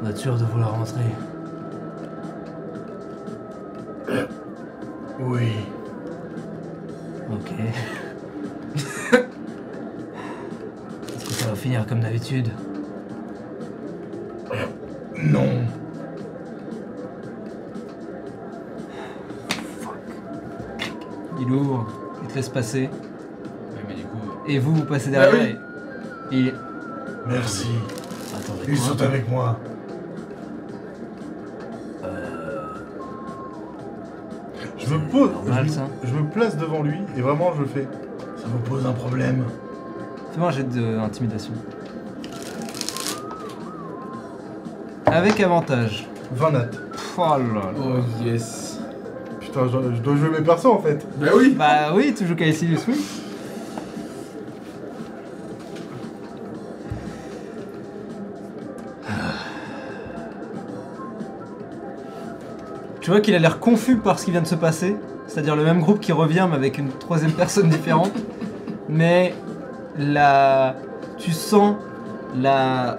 S6: Vous êtes sûr de vouloir rentrer
S2: Oui.
S6: Ok. Est-ce que ça va finir comme d'habitude?
S2: Non.
S1: Il ouvre, il te laisse passer?
S3: Ouais, mais du coup.
S1: et vous vous passez derrière.
S3: Bah oui.
S1: Il-
S2: Merci.
S6: Attendez.
S2: Ils sont avec moi.
S6: Euh...
S2: Je me pose.
S1: normal,
S2: je,
S1: ça.
S2: je me place devant lui et vraiment je fais. Ça vous pose un problème
S1: Fais-moi un jet d'intimidation. Avec avantage.
S2: 20 nat.
S1: Pff, Oh là là.
S3: Oh yes.
S2: Putain, je, je dois jouer mes persos en fait.
S3: Bah oui.
S1: Bah oui, tu joues Caecilius, oui. Tu vois qu'il a l'air confus par ce qui vient de se passer, c'est-à-dire le même groupe qui revient mais avec une troisième personne différente. Mais la, tu sens la,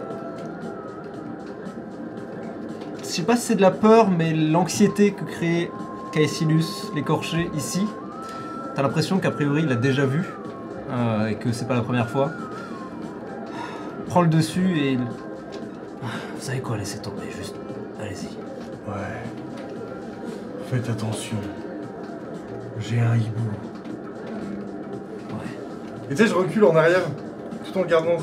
S1: je sais pas si c'est de la peur, mais l'anxiété que crée Caecilius l'écorché ici. T'as l'impression qu'a priori il l'a déjà vu euh, et que c'est pas la première fois. Prends le dessus et il-
S6: Vous savez quoi Laissez tomber, juste...
S2: Faites attention. J'ai un hibou.
S6: Ouais.
S2: Et tu sais, je recule en arrière, tout en gardant.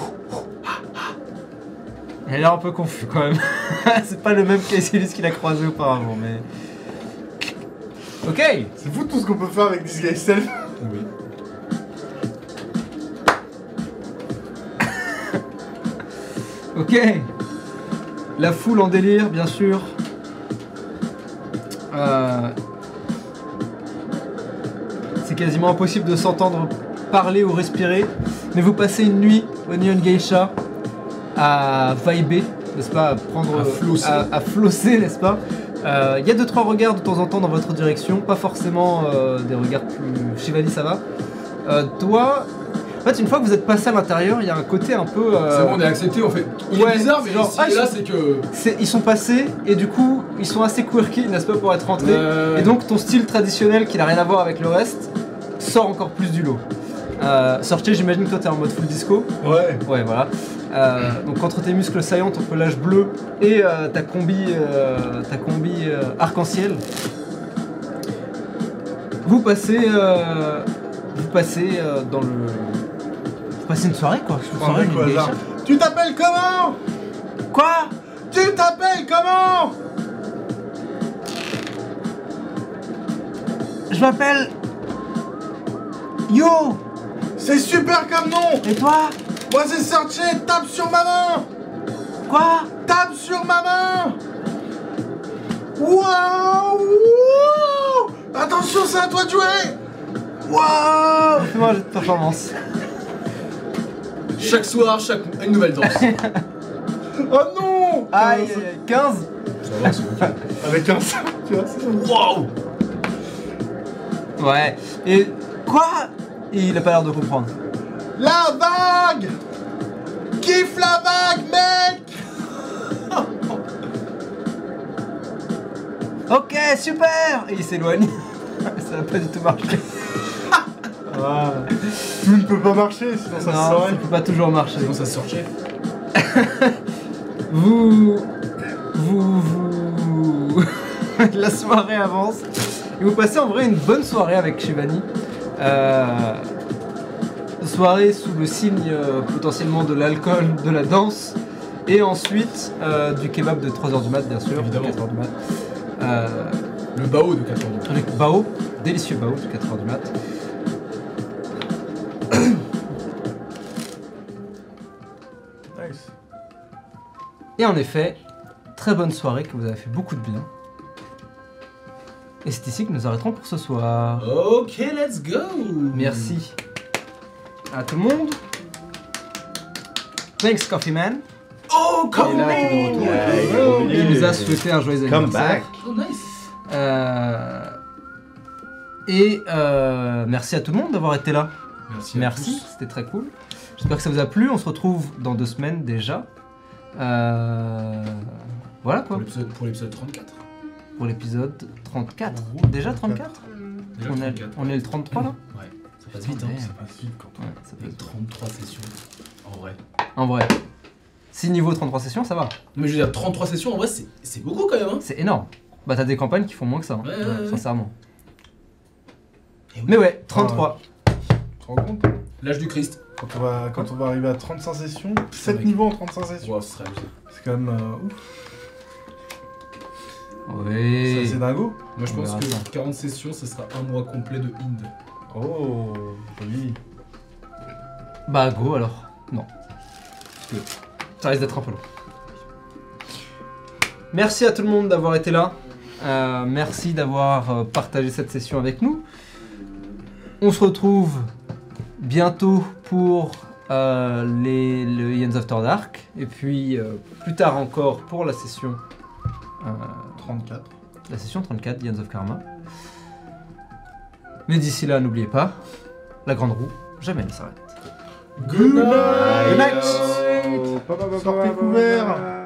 S1: il a l'air un peu confus quand même. c'est pas le même Caecilius qu'il a croisé auparavant, mais. Ok.
S2: C'est fou tout ce qu'on peut faire avec Disguise Self.
S3: Oui.
S1: Ok. La foule en délire, bien sûr. Euh, C'est quasiment impossible de s'entendre parler ou respirer. Mais vous passez une nuit au Neon Geisha à vibrer, n'est-ce pas À prendre.
S3: À flosser.
S1: à- à flosser, n'est-ce pas Euh, Il y a deux trois regards de temps en temps dans votre direction, pas forcément euh, des regards plus. Chivali, ça va. Euh, toi, en fait, une fois que vous êtes passé à l'intérieur, il y a un côté un peu. euh,
S3: C'est bon, on est accepté, on fait. Il
S1: ouais,
S3: est bizarre, mais
S1: genre, ah,
S3: là, c'est que.
S1: ils sont passés et du coup ils sont assez quirky n'est-ce pas pour être rentrés
S3: Euh,
S1: et donc ton style traditionnel qui n'a rien à voir avec le reste sort encore plus du lot. Euh, Sortier j'imagine que toi t'es en mode full disco.
S2: Ouais.
S1: Ouais voilà. Euh, donc entre tes muscles saillants, ton pelage bleu et euh, ta combi, euh, ta combi arc-en-ciel, vous passez, euh, vous passez dans le, vous passez une soirée quoi. Une soirée, une.
S2: Tu t'appelles comment?
S1: Quoi?
S2: Tu t'appelles comment?
S1: Je m'appelle Yo.
S2: C'est super comme nom.
S1: Et toi?
S2: Moi c'est Searché, tape sur ma main.
S1: Quoi?
S2: Tape sur ma main. Waouh Attention, c'est à toi de jouer. Waouh.
S1: Jet de performance.
S3: Chaque soir, chaque... une nouvelle danse.
S2: oh non
S1: Aïe, 15
S2: Avec 15, tu
S3: Waouh
S1: Ouais. Et quoi? Il a pas l'air de comprendre.
S2: La vague Kiffe la vague, mec
S1: Ok, super Et il s'éloigne. Ça n'a pas du tout marché.
S2: Ah. Tout ne peut pas marcher, sinon ça se
S1: non, ça
S2: saurait.
S1: peut pas toujours marcher.
S3: Sinon ça se sortait.
S1: Vous. Vous. Vous. La soirée avance. Et vous passez en vrai une bonne soirée avec Shivani. Euh, soirée sous le signe euh, potentiellement de l'alcool, de la danse. Et ensuite euh, du kebab de 3h du mat, bien sûr.
S3: Évidemment.
S1: 4h du mat. Euh,
S3: Le bao de 4 heures du
S1: avec bao, délicieux bao de 4h du mat. Et en effet, très bonne soirée que vous avez fait beaucoup de bien. Et c'est ici que nous arrêterons pour ce soir.
S4: Ok, let's go
S1: Merci à tout le monde. Thanks Coffee Man.
S4: Oh,
S1: Il
S4: come
S1: est là, il nous a souhaité un joyeux
S5: Come
S1: anniversaire.
S5: back.
S4: Oh, nice
S1: Euh, Et euh, merci à tout le monde d'avoir été là.
S3: Merci.
S1: Merci, c'était très cool. J'espère que ça vous a plu. On se retrouve dans deux semaines déjà. Euh, Voilà quoi,
S3: Pour l'épisode- Pour l'épisode 34.
S1: pour l'épisode 34. Déjà 34
S3: Déjà
S1: on, est,
S3: 34.
S1: on est le 33 là
S3: Ouais, ça passe vite, hein.
S1: Putain,
S2: Ça passe vite quand
S1: Ouais, ça
S3: Ça fait 33 sessions. En vrai.
S1: En vrai. Si niveau 33 sessions, ça va.
S3: Mais je veux dire, 33 sessions, en vrai, c'est c'est beaucoup quand même, hein.
S1: C'est énorme. Bah t'as des campagnes qui font moins que ça, hein,
S4: Ouais, ouais, ouais.
S1: sincèrement.
S4: Oui.
S1: Mais ouais, 33.
S2: Tu te rends compte?
S3: L'âge du Christ.
S2: quand on, va, quand on va arriver à 35 sessions, 7
S3: mec.
S2: niveaux en 35 sessions,
S3: Wow, ce serait abusé.
S2: c'est quand même euh, ouf.
S1: Oui.
S2: Ça, C'est dingo.
S3: Moi, je
S1: On
S3: pense
S1: verra
S3: que
S1: ça.
S3: 40 sessions, ce sera un mois complet de Inde.
S2: Oh, joli.
S1: Bah go alors. Non. Parce que ça risque d'être un peu long. Merci à tout le monde d'avoir été là. Euh, merci d'avoir euh, partagé cette session avec nous. On se retrouve bientôt pour euh, les, le Ians After Dark. Et puis euh, plus tard encore pour la session, euh,
S2: 34.
S1: la session 34 Ians of Karma. Mais d'ici là, n'oubliez pas, la grande roue, jamais ne s'arrête.
S2: Good night.
S5: Good night.
S2: Sortez couverts.